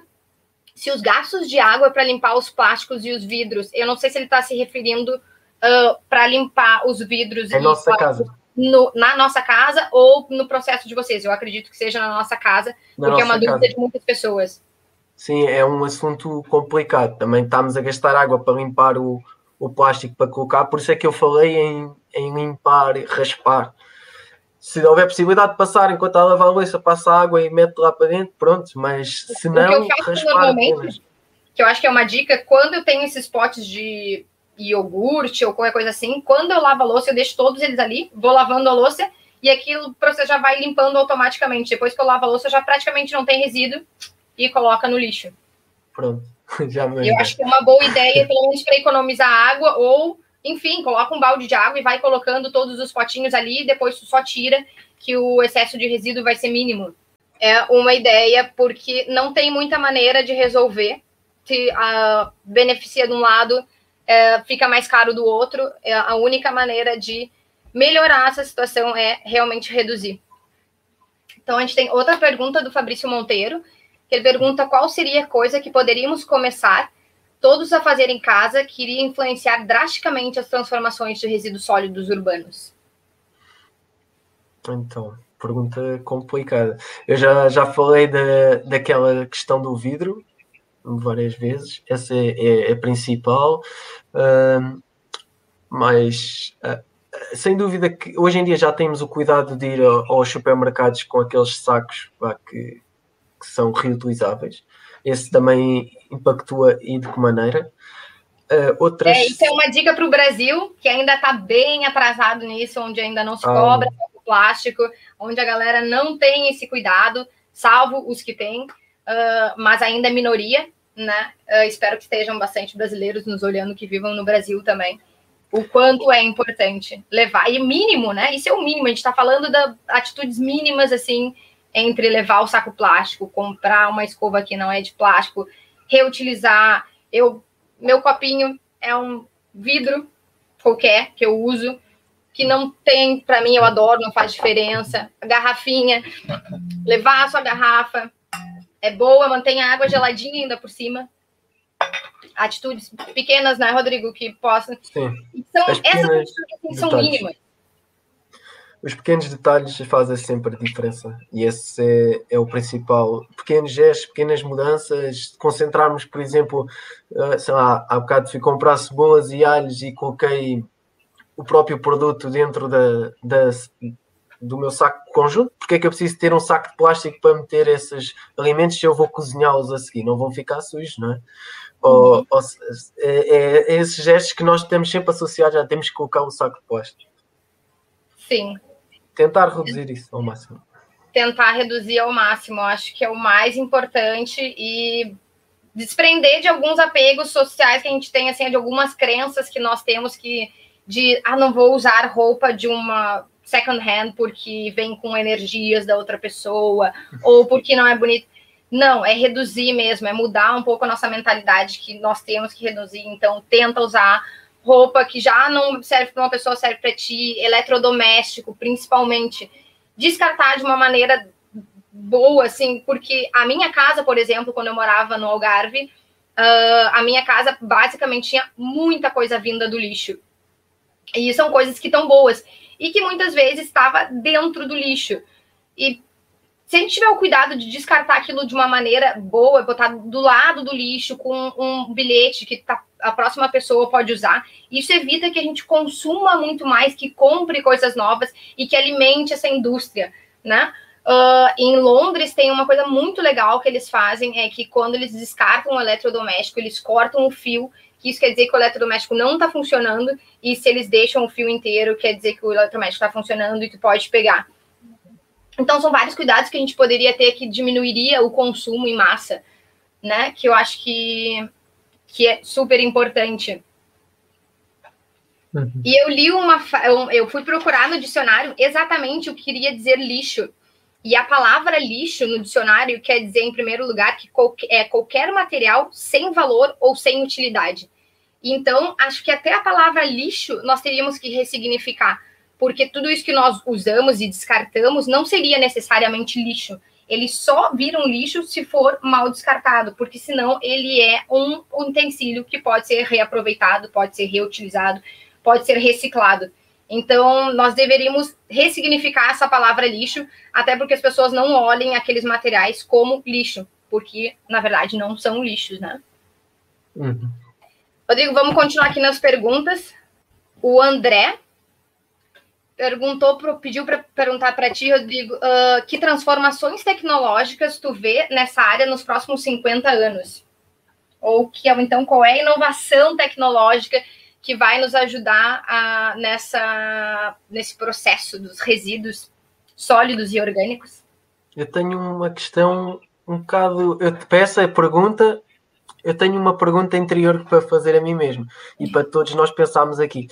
se os gastos de água para limpar os plásticos e os vidros, eu não sei se ele está se referindo uh, para limpar os vidros. É nossa. No, na nossa casa ou no processo de vocês? Eu acredito que seja na nossa casa, na porque nossa é uma dúvida casa. de muitas pessoas. Sim, é um assunto complicado. Também estamos a gastar água para limpar o, o plástico para colocar, por isso é que eu falei em, em limpar e raspar. Se houver possibilidade de passar enquanto está a lavar a louça, passa água e mete lá para dentro, pronto, mas se não, raspar. Que eu acho que é uma dica, quando eu tenho esses potes de iogurte ou qualquer coisa assim, quando eu lavo a louça, eu deixo todos eles ali, vou lavando a louça e aquilo você já vai limpando automaticamente. Depois que eu lavo a louça, já praticamente não tem resíduo e coloca no lixo. Pronto, já Eu acho que é uma boa ideia, pelo menos para economizar água, ou, enfim, coloca um balde de água e vai colocando todos os potinhos ali, depois só tira, que o excesso de resíduo vai ser mínimo. É uma ideia, porque não tem muita maneira de resolver. Se uh, beneficia de um lado, uh, fica mais caro do outro. É a única maneira de melhorar essa situação é realmente reduzir. Então, a gente tem outra pergunta do Fabrício Monteiro, ele pergunta qual seria a coisa que poderíamos começar todos a fazer em casa que iria influenciar drasticamente as transformações de resíduos sólidos urbanos. Então, pergunta complicada. Eu já, já falei da, daquela questão do vidro várias vezes, essa é, é, é a principal, uh, mas uh, sem dúvida que hoje em dia já temos o cuidado de ir aos supermercados com aqueles sacos que que são reutilizáveis. Esse também impactua e de que maneira? Uh, outras... É, isso é uma dica para o Brasil, que ainda está bem atrasado nisso, onde ainda não se ah. cobra o plástico, onde a galera não tem esse cuidado, salvo os que têm, uh, mas ainda é minoria, né? Uh, espero que estejam bastante brasileiros nos olhando que vivam no Brasil também. O quanto é importante levar, e mínimo, né? Isso é o mínimo, a gente está falando de atitudes mínimas, assim, entre levar o saco plástico, comprar uma escova que não é de plástico, reutilizar. Eu, meu copinho é um vidro qualquer que eu uso, que não tem, para mim, eu adoro, não faz diferença. A garrafinha, levar a sua garrafa é boa, mantém a água geladinha ainda por cima. Atitudes pequenas, né, Rodrigo, que possam. Sim. Então, essas atitudes são mínimas os pequenos detalhes fazem sempre a diferença e esse é, é, o principal. Pequenos gestos, pequenas mudanças, concentrarmos, por exemplo, uh, sei lá, há bocado fui comprar cebolas e alhos e coloquei o próprio produto dentro da, da, do meu saco conjunto, porque é que eu preciso ter um saco de plástico para meter esses alimentos se eu vou cozinhá-los a seguir? Não vão ficar sujos, não é? Ou, uhum. ou é, é, é, esses gestos que nós temos sempre associados, já temos que colocar o saco de plástico. Sim, tentar reduzir isso ao máximo. Tentar reduzir ao máximo, acho que é o mais importante e desprender de alguns apegos sociais que a gente tem, assim, de algumas crenças que nós temos que de ah, não vou usar roupa de uma second hand porque vem com energias da outra pessoa ou porque não é bonito. Não, é reduzir mesmo, é mudar um pouco a nossa mentalidade que nós temos que reduzir. Então, tenta usar roupa que já não serve para uma pessoa, serve para ti, eletrodoméstico, principalmente, descartar de uma maneira boa, assim, porque a minha casa, por exemplo, quando eu morava no Algarve, uh, a minha casa basicamente tinha muita coisa vinda do lixo. E são coisas que estão boas e que muitas vezes estava dentro do lixo. E se a gente tiver o cuidado de descartar aquilo de uma maneira boa, botar do lado do lixo com um bilhete que tá, a próxima pessoa pode usar, isso evita que a gente consuma muito mais, que compre coisas novas e que alimente essa indústria, né? Uh, em Londres tem uma coisa muito legal que eles fazem, é que quando eles descartam o eletrodoméstico, eles cortam o fio, que isso quer dizer que o eletrodoméstico não está funcionando, e se eles deixam o fio inteiro, quer dizer que o eletrodoméstico está funcionando e tu pode pegar. Então, são vários cuidados que a gente poderia ter que diminuiria o consumo em massa, né? Que eu acho que, que é super importante. Uhum. E eu li uma. Eu fui procurar no dicionário exatamente o que queria dizer lixo. E a palavra lixo no dicionário quer dizer, em primeiro lugar, que é qualquer material sem valor ou sem utilidade. Então, acho que até a palavra lixo nós teríamos que ressignificar porque tudo isso que nós usamos e descartamos não seria necessariamente lixo. Ele só vira um lixo se for mal descartado, porque senão ele é um utensílio que pode ser reaproveitado, pode ser reutilizado, pode ser reciclado. Então, nós deveríamos ressignificar essa palavra lixo, até porque as pessoas não olhem aqueles materiais como lixo, porque, na verdade, não são lixos, né? Uhum. Rodrigo, vamos continuar aqui nas perguntas. O André perguntou, pediu para perguntar para ti, Rodrigo, uh, que transformações tecnológicas tu vê nessa área nos próximos 50 anos? Ou que então qual é a inovação tecnológica que vai nos ajudar a, nessa, nesse processo dos resíduos sólidos e orgânicos? Eu tenho uma questão um bocado. Eu te peço a pergunta, eu tenho uma pergunta interior para fazer a mim mesmo e para todos nós pensarmos aqui.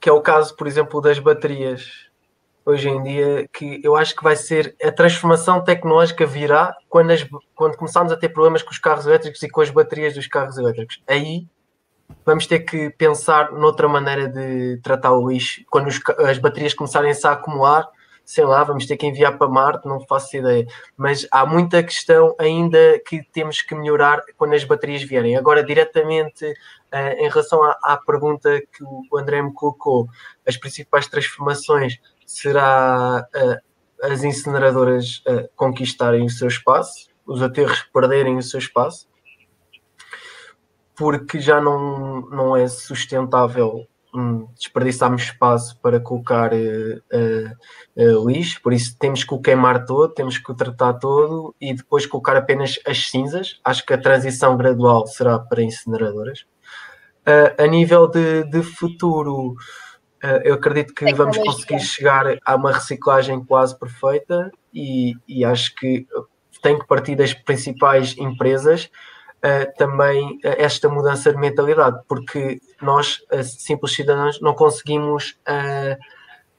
Que é o caso, por exemplo, das baterias hoje em dia, que eu acho que vai ser a transformação tecnológica virá quando, as, quando começarmos a ter problemas com os carros elétricos e com as baterias dos carros elétricos. Aí vamos ter que pensar noutra maneira de tratar o lixo. Quando os, as baterias começarem -se a acumular, sei lá, vamos ter que enviar para Marte, não faço ideia. Mas há muita questão ainda que temos que melhorar quando as baterias vierem. Agora, diretamente uh, em relação à, à, pergunta que o André me colocou, as principais transformações será uh, as incineradoras uh, conquistarem o seu espaço, os aterros perderem o seu espaço porque já não, não é sustentável hum, desperdiçarmos espaço para colocar uh, lixo, por isso temos que o queimar todo, temos que o tratar todo e depois colocar apenas as cinzas. Acho que a transição gradual será para incineradoras. A nível de, de futuro, eu acredito que vamos conseguir chegar a uma reciclagem quase perfeita e, e acho que tem que partir das principais empresas uh, também uh, esta mudança de mentalidade, porque nós, uh, simples cidadãos, não conseguimos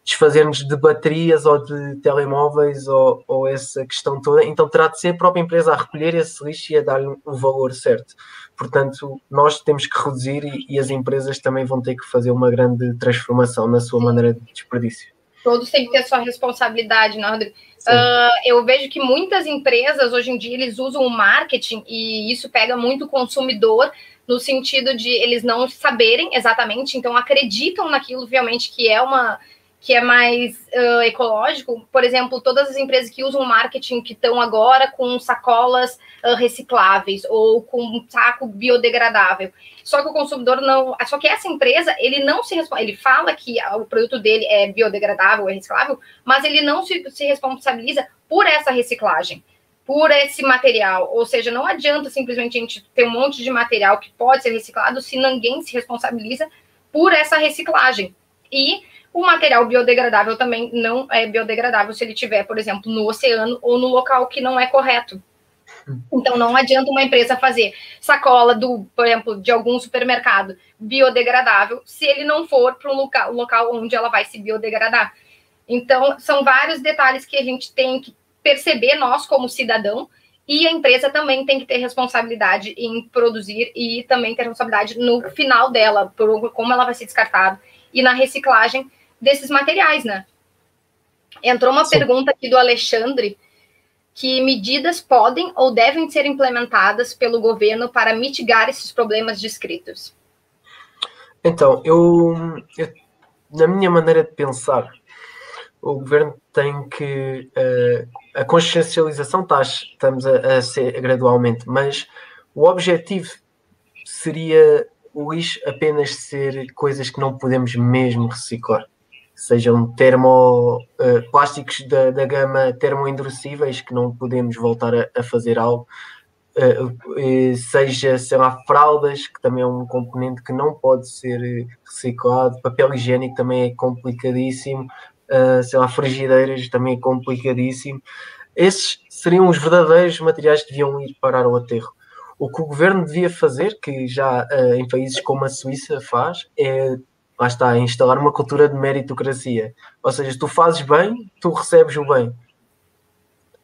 desfazer-nos de baterias ou de telemóveis ou, ou, essa questão toda, então terá de ser a própria empresa a recolher esse lixo e a dar-lhe o valor certo. Portanto, nós temos que reduzir e, e, as empresas também vão ter que fazer uma grande transformação na sua maneira de desperdício. Todos têm que ter sua responsabilidade, né, Rodrigo? Uh, eu vejo que muitas empresas hoje em dia eles usam o marketing e isso pega muito o consumidor no sentido de eles não saberem exatamente, então acreditam naquilo, obviamente, que é uma que é mais uh, ecológico, por exemplo, todas as empresas que usam marketing que estão agora com sacolas uh, recicláveis ou com um saco biodegradável. Só que o consumidor não. Só que essa empresa, ele não se ele fala que o produto dele é biodegradável, é reciclável, mas ele não se, se responsabiliza por essa reciclagem por esse material. Ou seja, não adianta simplesmente a gente ter um monte de material que pode ser reciclado se ninguém se responsabiliza por essa reciclagem. E o material biodegradável também não é biodegradável se ele tiver, por exemplo, no oceano ou no local que não é correto. Então não adianta uma empresa fazer sacola do, por exemplo, de algum supermercado biodegradável se ele não for para um local, local onde ela vai se biodegradar. Então são vários detalhes que a gente tem que perceber nós como cidadão e a empresa também tem que ter responsabilidade em produzir e também ter responsabilidade no final dela, por como ela vai ser descartada e na reciclagem desses materiais, né? Entrou uma Sim. pergunta aqui do Alexandre que medidas podem ou devem ser implementadas pelo governo para mitigar esses problemas descritos? Então, eu, eu na minha maneira de pensar, o governo tem que. Uh, a consciencialização está, estamos a, a, ser gradualmente, mas o objetivo seria o lixo apenas ser coisas que não podemos mesmo reciclar sejam termo, uh, plásticos da, da gama termoendurecíveis que não podemos voltar a, a fazer algo, uh, seja, sei lá, fraldas, que também é um componente que não pode ser reciclado, papel higiênico também é complicadíssimo, uh, sei lá, frigideiras também é complicadíssimo. Esses seriam os verdadeiros materiais que deviam ir parar ao aterro. O que o governo devia fazer, que já uh, em países como a Suíça faz, é lá está, instalar uma cultura de meritocracia. Ou seja, tu fazes bem, tu recebes o bem.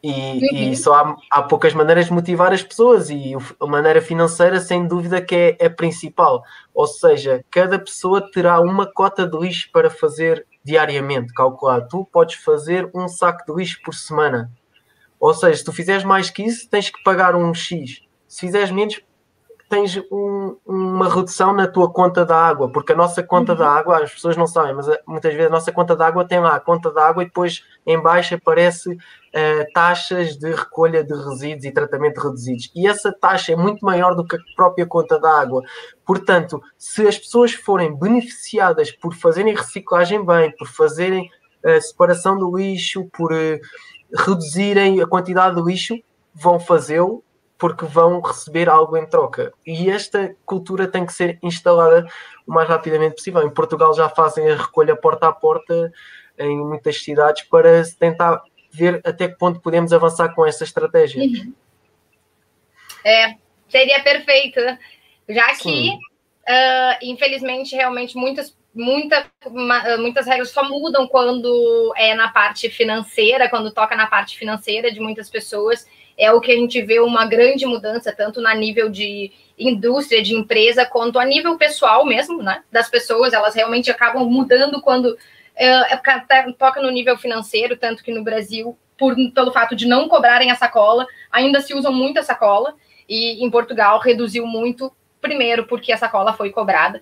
E, e só há, há, poucas maneiras de motivar as pessoas e a maneira financeira, sem dúvida, que é, é principal. Ou seja, cada pessoa terá uma cota de lixo para fazer diariamente, calculado. Tu podes fazer um saco de lixo por semana. Ou seja, se tu fizeres mais que isso, tens que pagar um X. Se fizeres menos, tens um, uma redução na tua conta da água, porque a nossa conta uhum. da água, as pessoas não sabem, mas eh, muitas vezes a nossa conta da água tem lá a conta da água e depois em baixo aparece uh, taxas de recolha de resíduos e tratamento de resíduos. E essa taxa é muito maior do que a própria conta da água. Portanto, se as pessoas forem beneficiadas por fazerem reciclagem bem, por fazerem uh, separação do lixo, por uh, reduzirem a quantidade de lixo, vão fazê-lo porque vão receber algo em troca. E esta cultura tem que ser instalada o mais rapidamente possível. Em Portugal já fazem a recolha porta a porta em muitas cidades para tentar ver até que ponto podemos avançar com esta estratégia. Uhum. É, seria perfeito. Já que, uh, infelizmente, realmente muitas muita, muitas regras só mudam quando é na parte financeira, quando toca na parte financeira de muitas pessoas é o que a gente vê uma grande mudança, tanto na nível de indústria, de empresa, quanto a nível pessoal mesmo, né? Das pessoas, elas realmente acabam mudando quando é, é toca no nível financeiro, tanto que no Brasil, por, pelo fato de não cobrarem a sacola, ainda se usam muito a sacola, e em Portugal reduziu muito, primeiro porque a sacola foi cobrada,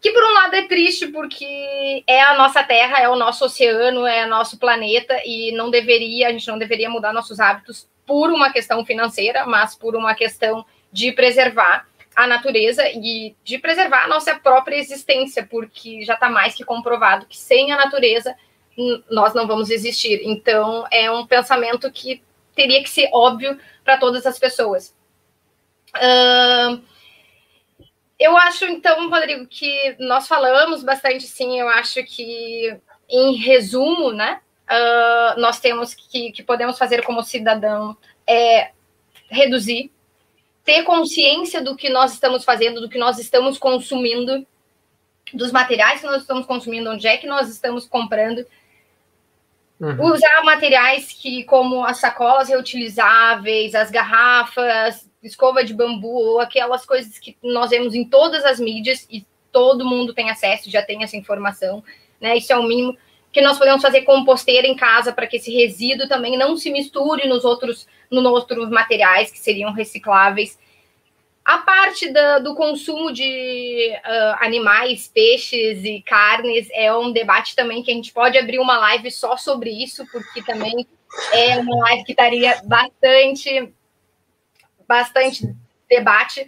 que por um lado é triste porque é a nossa terra, é o nosso oceano, é o nosso planeta e não deveria, a gente não deveria mudar nossos hábitos por uma questão financeira, mas por uma questão de preservar a natureza e de preservar a nossa própria existência, porque já está mais que comprovado que sem a natureza nós não vamos existir. Então, é um pensamento que teria que ser óbvio para todas as pessoas. Uh, eu acho, então, Rodrigo, que nós falamos bastante, sim. Eu acho que, em resumo, né, uh, nós temos que, que podemos fazer como cidadão é reduzir, ter consciência do que nós estamos fazendo, do que nós estamos consumindo, dos materiais que nós estamos consumindo, onde é que nós estamos comprando. Uhum. Usar materiais que, como as sacolas reutilizáveis, as garrafas, escova de bambu, ou aquelas coisas que nós vemos em todas as mídias e todo mundo tem acesso, já tem essa informação, né? Isso é o mínimo que nós podemos fazer composteira em casa para que esse resíduo também não se misture nos outros, nos outros materiais que seriam recicláveis. A parte da, do consumo de uh, animais, peixes e carnes é um debate também que a gente pode abrir uma live só sobre isso, porque também é uma live que estaria bastante, bastante debate,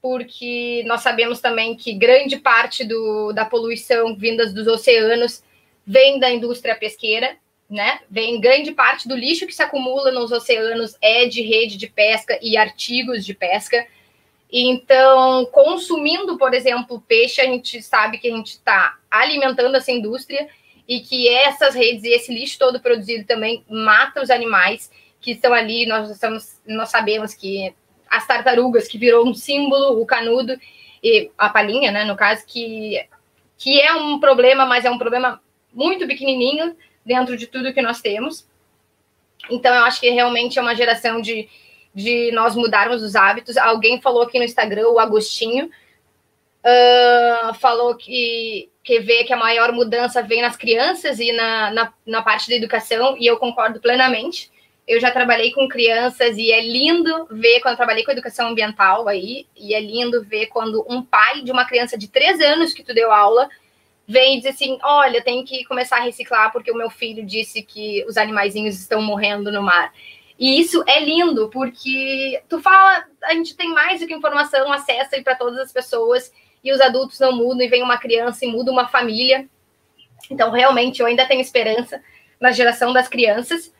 porque nós sabemos também que grande parte do, da poluição vindas dos oceanos vem da indústria pesqueira, né? Vem grande parte do lixo que se acumula nos oceanos é de rede de pesca e artigos de pesca. Então, consumindo, por exemplo, peixe, a gente sabe que a gente está alimentando essa indústria e que essas redes e esse lixo todo produzido também mata os animais que estão ali. Nós estamos, nós sabemos que as tartarugas, que virou um símbolo, o canudo e a palhinha, né, no caso, que, que é um problema, mas é um problema muito pequenininho dentro de tudo que nós temos. Então, eu acho que realmente é uma geração de, de nós mudarmos os hábitos. Alguém falou aqui no Instagram, o Agostinho, uh, falou que, que vê que a maior mudança vem nas crianças e na, na, na parte da educação, e eu concordo plenamente. Eu já trabalhei com crianças e é lindo ver quando eu trabalhei com educação ambiental aí, e é lindo ver quando um pai de uma criança de três anos que tu deu aula vem e diz assim: olha, tem que começar a reciclar porque o meu filho disse que os animaizinhos estão morrendo no mar. E isso é lindo, porque tu fala, a gente tem mais do que informação, acessa para todas as pessoas, e os adultos não mudam, e vem uma criança e muda uma família. Então, realmente, eu ainda tenho esperança na geração das crianças.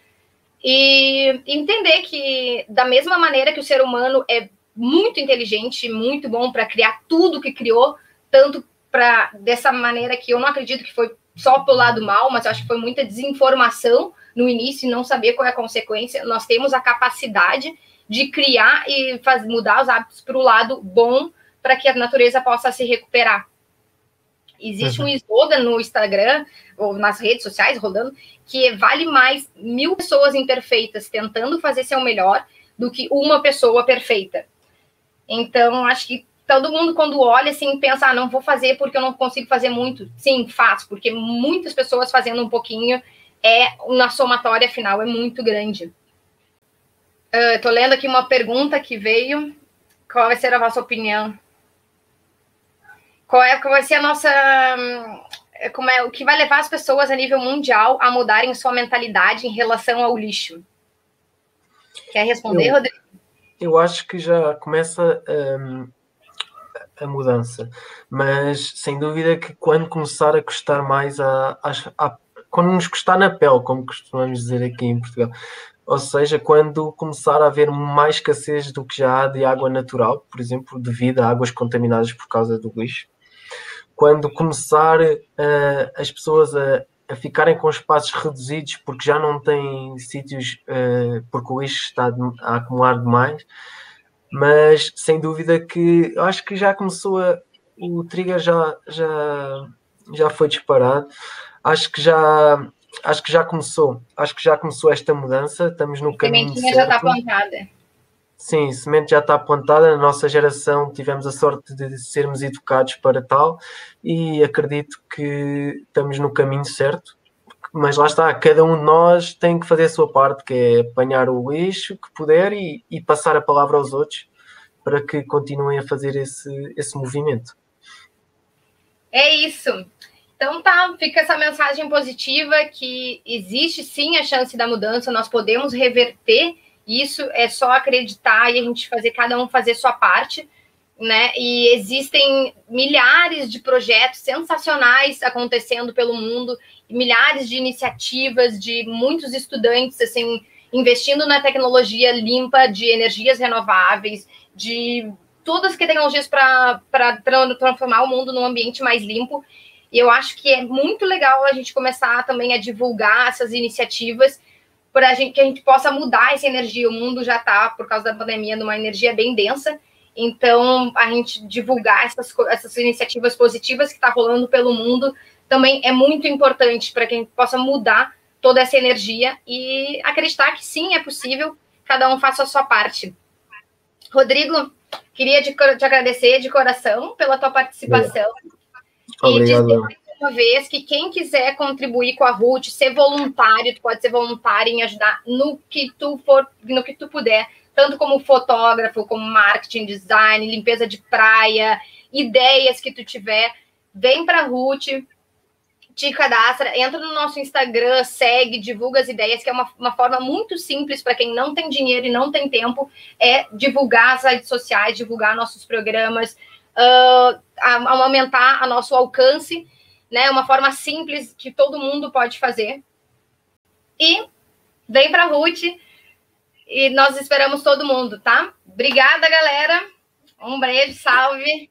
E entender que, da mesma maneira que o ser humano é muito inteligente, muito bom para criar tudo que criou, tanto para dessa maneira que eu não acredito que foi só pelo lado mal, mas acho que foi muita desinformação no início e não saber qual é a consequência. Nós temos a capacidade de criar e faz, mudar os hábitos para o lado bom para que a natureza possa se recuperar. Existe uhum. um slogan no Instagram ou nas redes sociais rodando que vale mais mil pessoas imperfeitas tentando fazer seu melhor do que uma pessoa perfeita. Então, acho que todo mundo, quando olha assim, pensa, ah, não vou fazer porque eu não consigo fazer muito. Sim, faço, porque muitas pessoas fazendo um pouquinho é uma somatória final, é muito grande. Uh, tô lendo aqui uma pergunta que veio. qual vai ser a vossa opinião? Qual, é, qual vai ser a nossa. Como é, o que vai levar as pessoas a nível mundial a mudarem sua mentalidade em relação ao lixo? Quer responder, eu, Rodrigo? Eu acho que já começa um, a mudança, mas sem dúvida que quando começar a custar mais a, a, a quando nos custar na pele, como costumamos dizer aqui em Portugal, ou seja, quando começar a haver mais escassez do que já há de água natural, por exemplo, devido a águas contaminadas por causa do lixo, quando começar uh, as pessoas a, a, ficarem com espaços reduzidos porque já não têm sítios, uh, porque o lixo está a acumular demais, mas sem dúvida que eu acho que já começou a. O trigger já, já, já foi disparado. Acho que já acho que já começou, acho que já começou esta mudança, estamos no caminho. A sementinha já está plantada. Sim, a semente já está plantada. Na nossa geração tivemos a sorte de sermos educados para tal e acredito que estamos no caminho certo. Mas lá está, cada um de nós tem que fazer a sua parte, que é apanhar o lixo que puder e, e passar a palavra aos outros para que continuem a fazer esse, esse movimento. É isso. Então tá, fica essa mensagem positiva que existe sim a chance da mudança, nós podemos reverter isso, é só acreditar e a gente fazer cada um fazer sua parte, né? E existem milhares de projetos sensacionais acontecendo pelo mundo, milhares de iniciativas de muitos estudantes assim investindo na tecnologia limpa de energias renováveis, de todas as tecnologias para transformar o mundo num ambiente mais limpo. E eu acho que é muito legal a gente começar também a divulgar essas iniciativas para que a gente possa mudar essa energia. O mundo já está, por causa da pandemia, numa energia bem densa. Então, a gente divulgar essas, essas iniciativas positivas que está rolando pelo mundo também é muito importante para que a gente possa mudar toda essa energia e acreditar que sim, é possível, cada um faça a sua parte. Rodrigo, queria te, agradecer de coração pela tua participação. Obrigado. E dizer mais uma vez que quem quiser contribuir com a Ruth, ser voluntário, tu pode ser voluntário em ajudar no que tu for, no que tu puder, tanto como fotógrafo, como marketing, design, limpeza de praia, ideias que tu tiver, vem para a Ruth, te cadastra, entra no nosso Instagram, segue, divulga as ideias, que é uma, uma forma muito simples para quem não tem dinheiro e não tem tempo, é divulgar as redes sociais, divulgar nossos programas, uh, aumentar a nosso alcance, né? Uma forma simples que todo mundo pode fazer. E vem para a Ruth e nós esperamos todo mundo, tá? Obrigada, galera. Um beijo, salve.